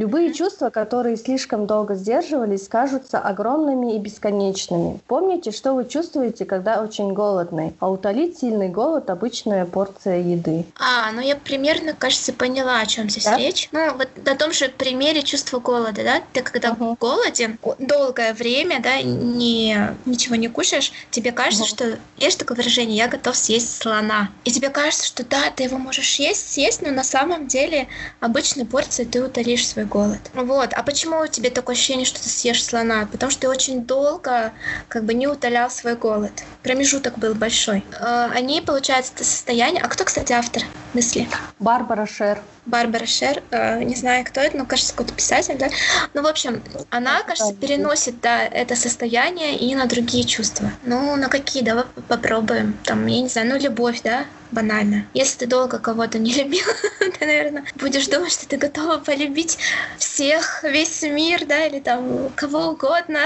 Любые чувства, которые слишком долго сдерживались, кажутся огромными и бесконечными. Помните, что вы чувствуете, когда очень голодны, а утолить сильный голод – обычная порция еды. А, ну я примерно, кажется, поняла, о чем здесь да? речь. Ну, вот на том же примере чувства голода, да? Ты когда угу. голоден, долгое время, да, не, ничего не кушаешь, тебе кажется, угу. что, есть такое выражение, я готов съесть слона. И тебе кажется, что да, ты его можешь есть, съесть, но на самом деле обычной порции ты утолишь свой голод. Вот. А почему у тебя такое ощущение, что ты съешь слона? Потому что ты очень долго как бы не утолял свой голод. Промежуток был большой. Э, они, получается, это состояние... А кто, кстати, автор мысли? Барбара Шер. Барбара Шер, э, не знаю, кто это, но, кажется, какой-то писатель, да? Ну, в общем, она, кажется, переносит, да, это состояние и на другие чувства. Ну, на какие? Давай попробуем. Там, я не знаю, ну, любовь, да, банально. Если ты долго кого-то не любил, <laughs> ты, наверное, будешь думать, что ты готова полюбить всех, весь мир, да, или там кого угодно.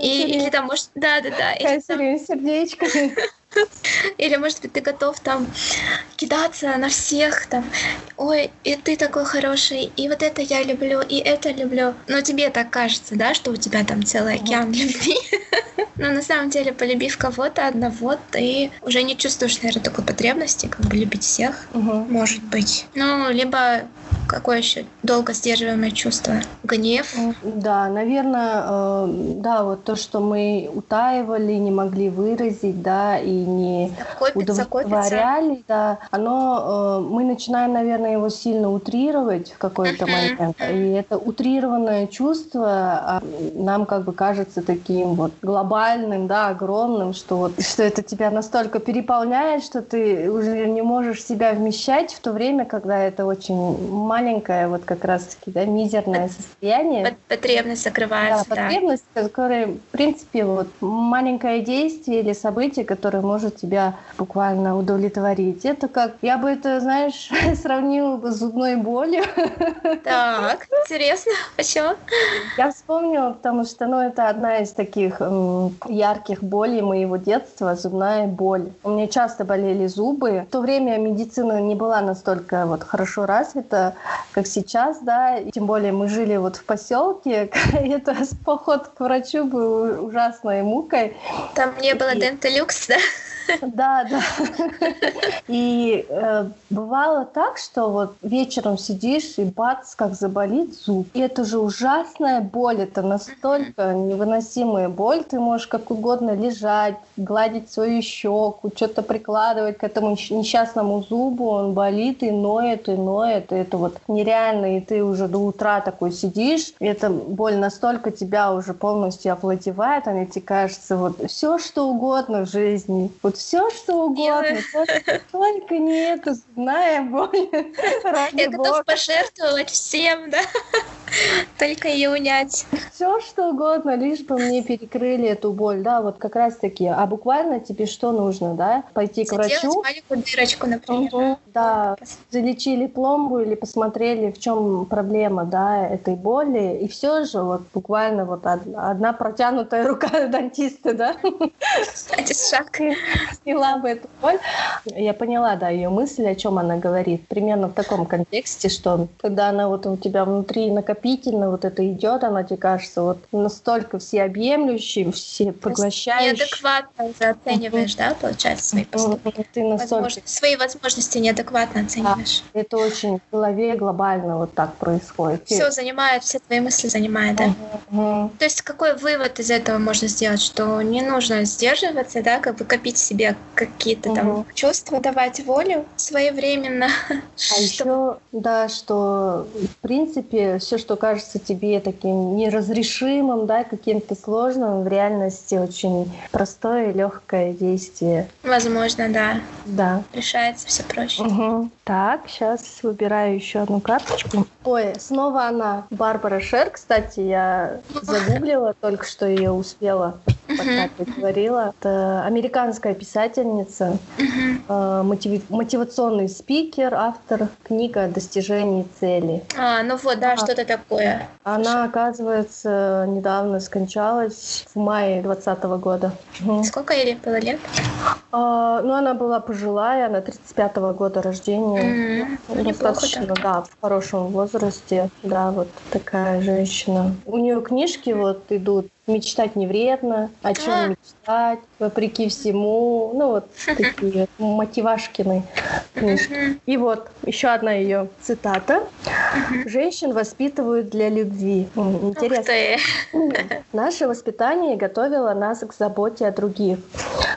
И, или там, может, да-да-да. Сердечко. <laughs> Или, может быть, ты готов там кидаться на всех, там, ой, и ты такой хороший, и вот это я люблю, и это люблю. Но тебе так кажется, да, что у тебя там целый океан любви. <laughs> Но на самом деле, полюбив кого-то одного, ты уже не чувствуешь, наверное, такой потребности, как бы любить всех, может быть. Ну, либо какое еще долго сдерживаемое чувство? Гнев? Да, наверное, э, да, вот то, что мы утаивали, не могли выразить, да, и не копится, удовлетворяли, копится. да, оно, э, мы начинаем, наверное, его сильно утрировать в какой-то момент, и это утрированное чувство а, нам как бы кажется таким вот глобальным, да, огромным, что вот, что это тебя настолько переполняет, что ты уже не можешь себя вмещать в то время, когда это очень маленькое, вот как раз-таки, да, мизерное состояние. Потребность закрывается, да. потребность, да. которая, в принципе, вот маленькое действие или событие, которое может тебя буквально удовлетворить. Это как, я бы это, знаешь, <laughs> сравнила бы с зубной болью. <laughs> Так, интересно, <laughs> почему? Я вспомнила, потому что, ну, это одна из таких ярких болей моего детства, зубная боль. У меня часто болели зубы. В то время медицина не была настолько вот хорошо развита, как сейчас, да, и тем более мы жили вот в поселке, <laughs> это поход к врачу был ужасной мукой. Там не было и... денталюкс, да? Да, да. И э, бывало так, что вот вечером сидишь и бац, как заболит зуб. И это же ужасная боль, это настолько невыносимая боль. Ты можешь как угодно лежать, гладить свою щеку, что-то прикладывать к этому несчастному зубу, он болит и ноет, и ноет. И это вот нереально, и ты уже до утра такой сидишь, и эта боль настолько тебя уже полностью овладевает, она тебе кажется, вот все, что угодно в жизни, вот все, что угодно, <laughs> только не это зубная боль. Я готов пожертвовать всем, да? Только ее унять. Все, что угодно, лишь бы мне перекрыли эту боль, да, вот как раз таки. А буквально тебе что нужно, да? Пойти к врачу. маленькую дырочку, например. Угу, да, залечили пломбу или посмотрели, в чем проблема, да, этой боли. И все же вот буквально вот одна протянутая рука <laughs> дантиста, да? Кстати, шаг сняла бы эту боль. Я поняла, да, ее мысль, о чем она говорит. Примерно в таком контексте, что когда она вот у тебя внутри накопительно вот это идет, она тебе кажется вот настолько всеобъемлющей, все поглощающей. Неадекватно уже оцениваешь, да, получается, свои поступки? Ты настолько... Свои возможности неадекватно оцениваешь. Да, это очень в голове глобально вот так происходит. Все занимает, все твои мысли занимает, да? Угу. То есть какой вывод из этого можно сделать, что не нужно сдерживаться, да, как бы копить себе какие-то угу. там чувства, давать волю своевременно. <laughs> А еще, да, что в принципе все, что кажется тебе таким неразрешимым, да, каким-то сложным, в реальности очень простое и легкое действие. Возможно, да. Да. Решается все проще. Угу. Так, сейчас выбираю еще одну карточку. Ой, снова она. Барбара Шер, кстати, я загуглила, только что ее успела пока ты говорила. Это американская писательница, э, мотивационный спикер, автор книга о достижении цели. А, ну вот, да, а, что-то такое. Она, оказывается, недавно скончалась в мае 2020 года. Сколько ей было лет? А, ну, она была пожилая, она 35-го года рождения. Mm-hmm. Достаточно, да, в хорошем возрасте. Да, вот такая женщина. У нее книжки вот идут мечтать не вредно, о чем а. мечтать, вопреки всему. Ну, вот такие мотивашкины книжки. И вот еще одна ее цитата. Женщин воспитывают для любви. Интересно. Наше воспитание готовило нас к заботе о других.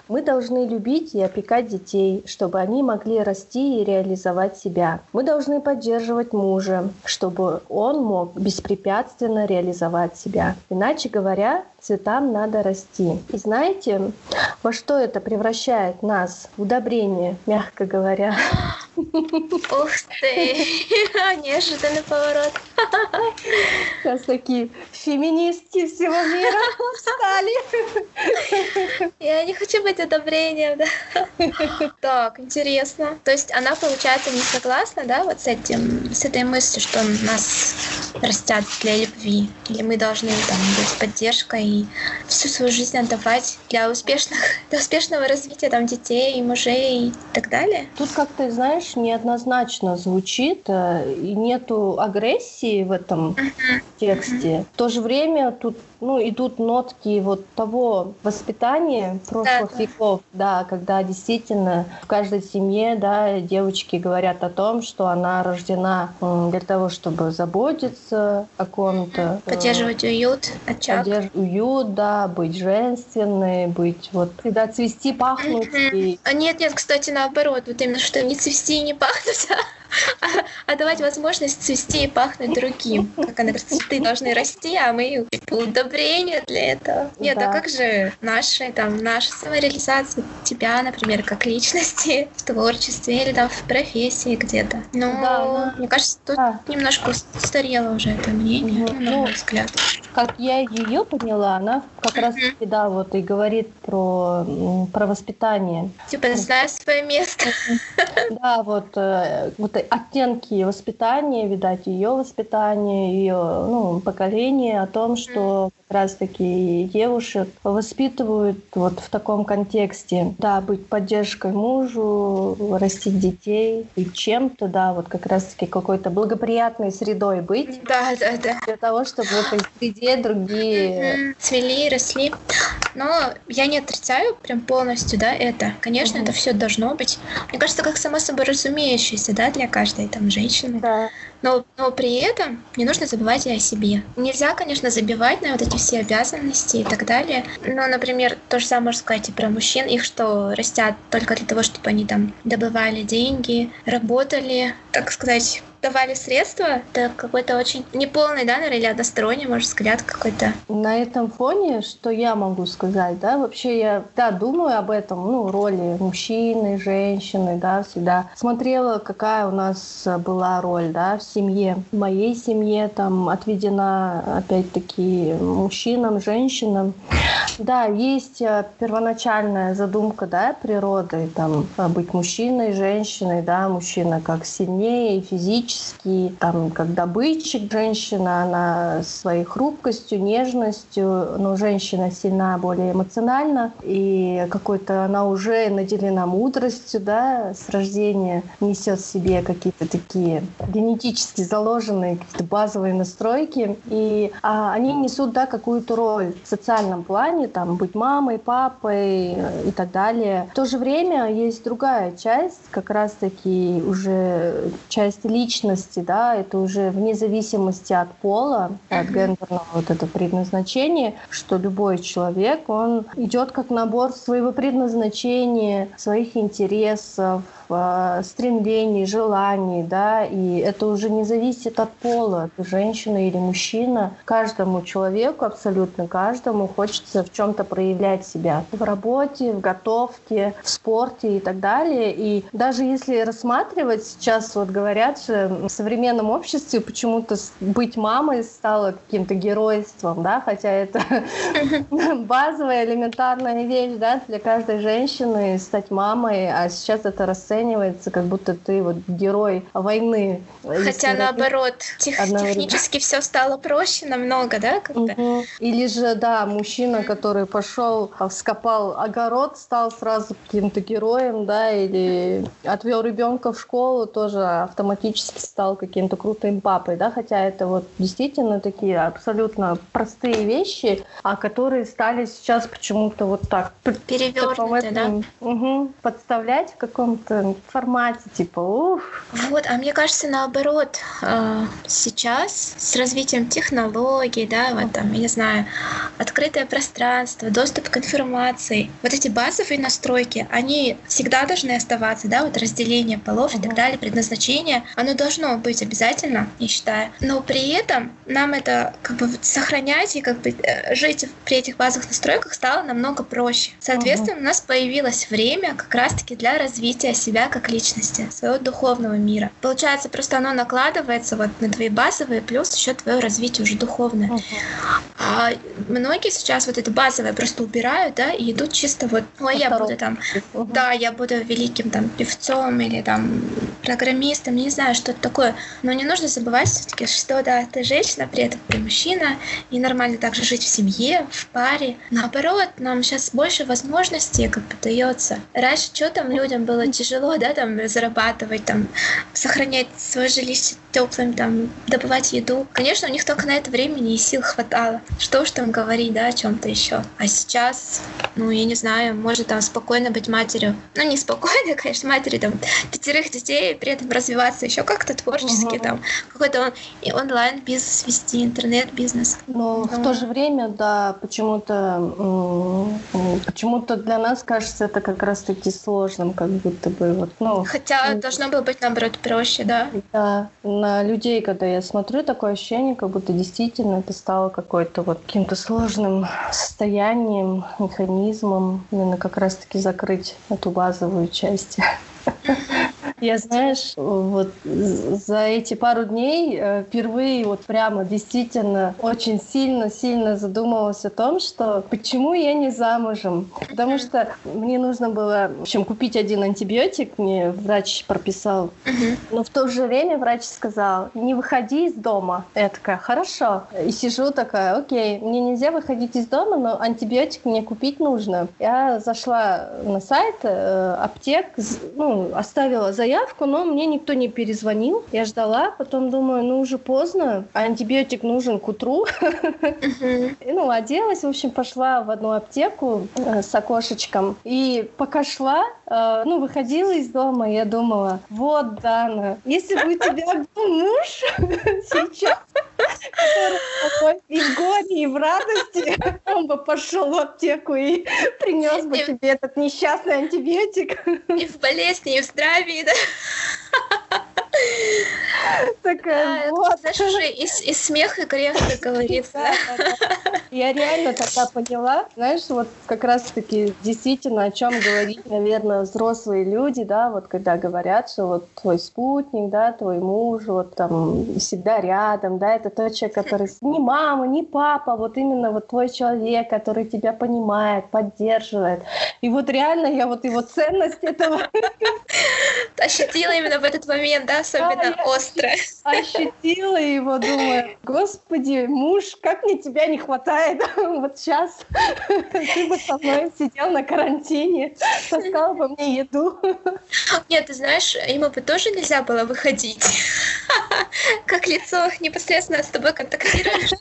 Мы должны любить и опекать детей, чтобы они могли расти и реализовать себя. Мы должны поддерживать мужа, чтобы он мог беспрепятственно реализовать себя. Иначе говоря, цветам надо расти. И знаете, во что это превращает нас? Удобрение, мягко говоря. Ух ты! <laughs> Неожиданный поворот. <laughs> Сейчас такие феминистки всего мира встали. <laughs> Я не хочу быть одобрением, да? Так, интересно. То есть она, получается, не согласна, да, вот с этим, с этой мыслью, что нас растят для любви, или мы должны там быть поддержкой и всю свою жизнь отдавать для успешных, <laughs> для успешного развития там детей, мужей и так далее? Тут как-то, знаешь, неоднозначно звучит, э, и нету агрессии в этом тексте. В то же время тут ну, идут нотки вот того воспитания прошлых да, веков, да, когда действительно в каждой семье, да, девочки говорят о том, что она рождена для того, чтобы заботиться о ком-то. Поддерживать уют, очаг. Поддерживать уют, да, быть женственной, быть вот, всегда цвести, пахнуть. И... А нет, нет, кстати, наоборот, вот именно, что не цвести и не пахнуть, <laughs> а, а давать возможность цвести и пахнуть другим. Как она говорит, цветы должны расти, а мы удобрения для этого. Нет, да. а как же наши, там, наша самореализация тебя, например, как личности <laughs> в творчестве или там в профессии где-то. Ну, да, да. мне кажется, тут да. немножко устарело уже это мнение, угу. на мой взгляд. Как я ее поняла, она как раз таки, да, вот и говорит про, про воспитание. Типа, знаю свое место. <laughs> Да, вот, э, вот оттенки воспитания, видать, ее воспитание, ее ну, поколение о том, что раз-таки девушек воспитывают вот в таком контексте. Да, быть поддержкой мужу, растить детей, и чем-то, да, вот как раз-таки какой-то благоприятной средой быть. Да, да, да. Для того, чтобы в этой среде другие... Цвели, росли. Но я не отрицаю прям полностью, да, это. Конечно, угу. это все должно быть. Мне кажется, как само собой разумеющееся, да, для каждой там женщины. Да. Но, но при этом не нужно забывать и о себе. Нельзя, конечно, забивать на вот эти все обязанности и так далее. Но, например, то же самое можно сказать и про мужчин. Их что, растят только для того, чтобы они там добывали деньги, работали, так сказать, давали средства, это какой-то очень неполный, да, наверное, или односторонний, может, взгляд какой-то. На этом фоне, что я могу сказать, да, вообще я, да, думаю об этом, ну, роли мужчины, женщины, да, всегда смотрела, какая у нас была роль, да, в семье. В моей семье там отведена, опять-таки, мужчинам, женщинам. Да, есть э, первоначальная задумка, да, природы, там, быть мужчиной, женщиной, да, мужчина как сильнее физически, там, как добытчик женщина, она своей хрупкостью, нежностью, но женщина сильна более эмоционально, и какой-то она уже наделена мудростью, да, с рождения несет в себе какие-то такие генетически заложенные какие-то базовые настройки, и а, они несут, да, какую-то роль в социальном плане, там, быть мамой, папой и так далее. В то же время есть другая часть, как раз-таки уже часть личности, да, это уже вне зависимости от пола, от гендерного вот это предназначения, что любой человек, он идет как набор своего предназначения, своих интересов, Э, стремлений, желаний, да, и это уже не зависит от пола, ты женщина или мужчина. Каждому человеку, абсолютно каждому, хочется в чем-то проявлять себя. В работе, в готовке, в спорте и так далее. И даже если рассматривать, сейчас вот говорят же, в современном обществе почему-то быть мамой стало каким-то геройством, да, хотя это <laughs> базовая, элементарная вещь, да, для каждой женщины стать мамой, а сейчас это расценивается расценивается, как будто ты вот герой войны. Хотя наоборот, тех, технически все стало проще намного, да? Как-то? Угу. Или же, да, мужчина, который пошел, а, вскопал огород, стал сразу каким-то героем, да, или отвел ребенка в школу, тоже автоматически стал каким-то крутым папой, да, хотя это вот действительно такие абсолютно простые вещи, а которые стали сейчас почему-то вот так перевернуты, да? Угу, подставлять в каком-то формате, типа, ух. Вот, а мне кажется, наоборот, а, сейчас с развитием технологий, да, вот там, я не знаю, открытое пространство, доступ к информации, вот эти базовые настройки, они всегда должны оставаться, да, вот разделение полов и так далее, предназначение, оно должно быть обязательно, я считаю. Но при этом нам это как бы сохранять и как бы э, жить при этих базовых настройках стало намного проще. Соответственно, у нас появилось время как раз-таки для развития себя себя как личности, своего духовного мира. Получается, просто оно накладывается вот на твои базовые, плюс еще твое развитие уже духовное. Uh-huh. А многие сейчас вот это базовое просто убирают, да, и идут чисто вот, ой, я буду там, uh-huh. да, я буду великим там певцом или там программистом, не знаю, что это такое. Но не нужно забывать все-таки, что да, ты женщина, при этом ты мужчина, и нормально также жить в семье, в паре. Наоборот, нам сейчас больше возможностей как бы дается. Раньше что там людям было тяжело, да, там зарабатывать, там сохранять свое жилище теплым, там добывать еду. Конечно, у них только на это времени и сил хватало. Что уж там говорить, да, о чем-то еще. А сейчас, ну, я не знаю, может там спокойно быть матерью. Ну, не спокойно, <laughs> конечно, матери там пятерых детей, при этом развиваться еще как-то творчески, угу. там какой-то он, и онлайн-бизнес вести, интернет-бизнес. Но, Но в то же время, да, почему-то почему-то для нас кажется это как раз-таки сложным, как будто бы вот, ну. Хотя должно было быть наоборот проще, да. Да, на людей, когда я смотрю, такое ощущение, как будто действительно это стало какой-то вот каким-то сложным состоянием, механизмом, именно как раз-таки закрыть эту базовую часть. Я, знаешь, вот за эти пару дней э, впервые вот прямо действительно очень сильно-сильно задумалась о том, что почему я не замужем. Потому что мне нужно было, в общем, купить один антибиотик, мне врач прописал. Но в то же время врач сказал, не выходи из дома. Я такая, хорошо. И сижу такая, окей, мне нельзя выходить из дома, но антибиотик мне купить нужно. Я зашла на сайт э, аптек, ну, оставила заявку заявку, но мне никто не перезвонил. Я ждала, потом думаю, ну уже поздно, антибиотик нужен к утру. <laughs> И, ну, оделась, в общем, пошла в одну аптеку э, с окошечком. И пока шла, э, ну, выходила из дома, я думала, вот, Дана, если бы у тебя <laughs> был муж <laughs> сейчас, и в горе, и в радости, он бы пошел в аптеку и принес бы тебе этот несчастный антибиотик. И в болезни, и в здравии, да? Такая, вот. Знаешь, уже из, из смеха грех, как <laughs> говорится. Я реально тогда поняла, знаешь, вот как раз-таки действительно о чем говорить, наверное, взрослые люди, да, вот когда говорят, что вот твой спутник, да, твой муж, вот там всегда рядом, да, это тот человек, <laughs> который не мама, не папа, вот именно вот твой человек, который тебя понимает, поддерживает. И вот реально я вот его ценность этого <laughs> ощутила именно в этот момент, да, особенно да, остро. Ощутила его, думаю, господи, муж, как мне тебя не хватает <laughs> вот сейчас. <laughs> Ты бы со мной сидел на карантине, таскал бы мне еду. Нет, ты знаешь, ему бы тоже нельзя было выходить. <laughs> Как лицо непосредственно с тобой контактируешь.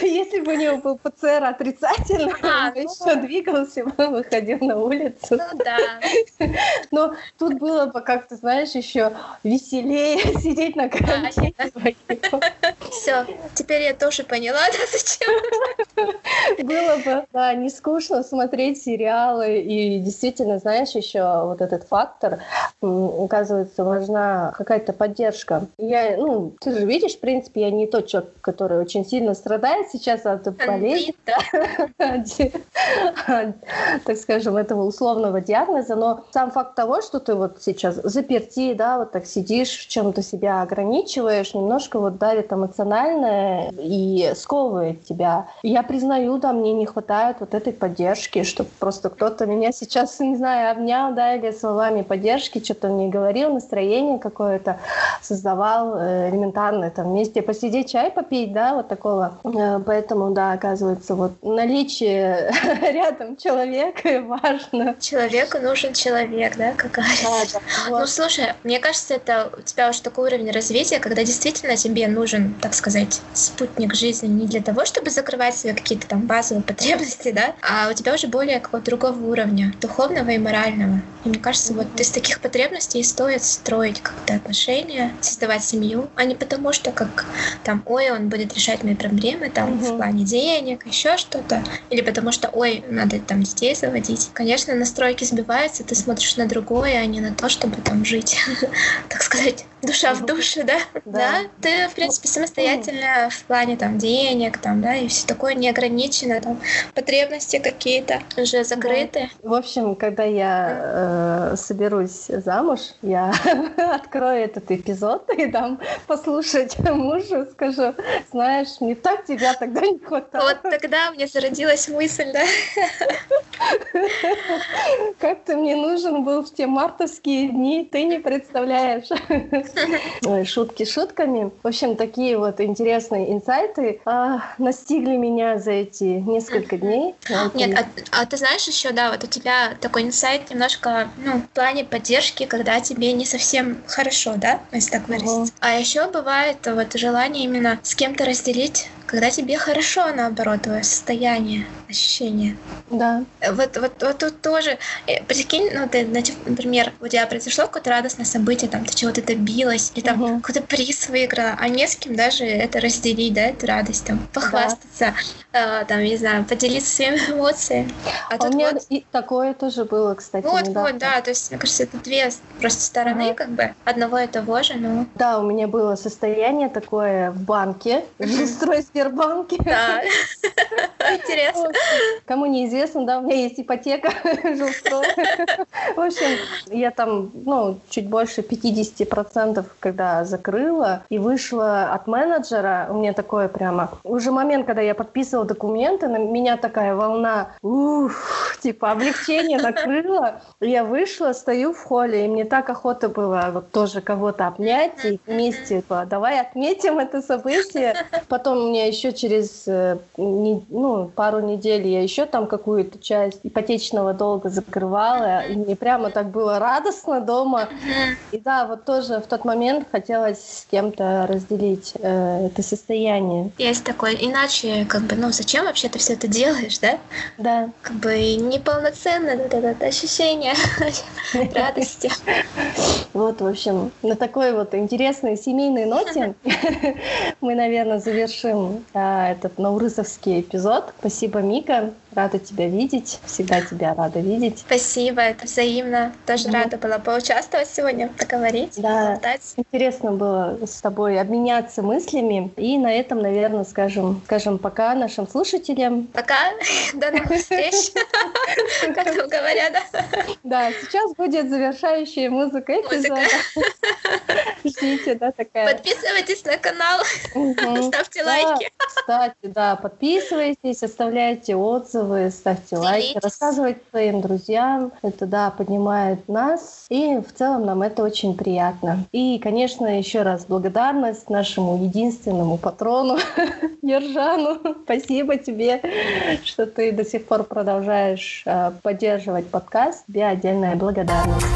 Если бы у него был ПЦР отрицательный, а, он ну... еще двигался, выходил на улицу. Ну да. Но тут было бы как-то, знаешь, еще веселее <laughs> сидеть на карантине. <laughs> Все, теперь я тоже поняла, <laughs> да, зачем. Было бы, да, не скучно смотреть сериалы. И действительно, знаешь, еще вот этот фактор, оказывается, важна какая-то поддержка. Я, ну, ты же видишь, в принципе, я не тот человек, который очень сильно страдает сейчас от болезни. Так скажем, этого условного диагноза. Но сам факт того, что ты вот сейчас заперти, да, вот так сидишь, в чем-то себя ограничиваешь, немножко вот давит эмоционально и сковывает тебя. Я признаю, да, мне не хватает вот этой поддержки, чтобы просто кто-то меня сейчас, не знаю, обнял, да, или словами поддержки что-то мне говорил, настроение какое-то создавал э, элементарно, там вместе посидеть, чай попить, да, вот такого. Э, поэтому, да, оказывается, вот наличие <laughs> рядом человека <laughs> важно. Человеку нужен человек, да, какая да, да, вот. Ну, слушай, мне кажется, это у тебя уже такой уровень развития, когда действительно тебе нужен, так сказать, спутник жизни не для того, чтобы закрывать свои какие-то там базовые <laughs> потребности, да, а у тебя уже более какого-то другого уровня, духовного и морального. И мне кажется, вот из таких потребностей стоит строить как-то отношения, создавать семью, а не потому, что как там, ой, он будет решать мои проблемы, там, угу. в плане денег, еще что-то, или потому что, ой, надо там детей заводить. Конечно, настройки сбиваются, ты смотришь на другое, а не на то, чтобы там жить, <laughs> так сказать, душа в душе, да? да? ты, в принципе, самостоятельно в плане там денег, там, да, и все такое неограничено, там, потребности какие-то уже закрыты. В общем, когда я э, соберусь замуж, я <laughs> открою этот эпизод и дам послушать мужу, скажу, знаешь, не так тебя тогда не хватало. Вот тогда мне зародилась мысль, да? <laughs> Как ты мне нужен был в те мартовские дни, ты не представляешь. <laughs> <laughs> Шутки шутками. В общем, такие вот интересные инсайты а, настигли меня за эти несколько дней. Нет, а, а ты знаешь еще, да, вот у тебя такой инсайт немножко, ну, в плане поддержки, когда тебе не совсем хорошо, да, если так выразиться. Угу. А еще бывает вот желание именно с кем-то разделить когда тебе хорошо, наоборот, твое состояние, ощущение. Да. Вот, вот, вот тут тоже, э, прикинь, ну, ты, например, у тебя произошло какое-то радостное событие, там, ты чего-то добилась, или там угу. какой-то приз выиграла, а не с кем даже это разделить, да, эту радость, там, похвастаться, да. э, там, не знаю, поделиться своими <laughs> эмоциями. А, а у меня вот... и такое тоже было, кстати, Вот, недавно. вот, да, то есть, мне кажется, это две просто стороны, угу. как бы, одного и того же, но... Да, у меня было состояние такое в банке, <laughs> в Сбербанке. Да. Интересно. Кому неизвестно, да, у меня есть ипотека <laughs> жилстрой. В общем, я там, ну, чуть больше 50%, когда закрыла и вышла от менеджера, у меня такое прямо... Уже момент, когда я подписывала документы, на меня такая волна, ух, типа облегчение накрыло. Я вышла, стою в холле, и мне так охота было вот тоже кого-то обнять и вместе, типа, давай отметим это событие. Потом мне еще через э, ну, пару недель я еще там какую-то часть ипотечного долга закрывала, и мне прямо так было радостно дома. И да, вот тоже в тот момент хотелось с кем-то разделить э, это состояние. Есть такое. Иначе, как бы, ну, зачем вообще ты все это делаешь, да? Да. Как бы неполноценно вот это ощущение <laughs> радости. Вот, в общем, на такой вот интересной семейной ноте <laughs> мы, наверное, завершим а, этот наурызовский эпизод. Спасибо, Мика. Рада тебя видеть. Всегда тебя рада видеть. Спасибо, это взаимно. Тоже mm рада была поучаствовать сегодня, поговорить, да. болтать. Интересно было с тобой обменяться мыслями. И на этом, наверное, скажем, скажем пока нашим слушателям. Пока. <laughs> До новых встреч. <laughs> Как там говорят. Да, сейчас будет завершающая музыка эпизода. Ждите, да, такая. Подписывайтесь на канал, ставьте лайки. Кстати, да, подписывайтесь, оставляйте отзывы, ставьте лайки, рассказывайте своим друзьям. Это, да, поднимает нас. И в целом нам это очень приятно. И, конечно, еще раз благодарность нашему единственному патрону <laughs> Ержану. Спасибо тебе, что ты до сих пор продолжаешь э, поддерживать подкаст. Тебе отдельная благодарность.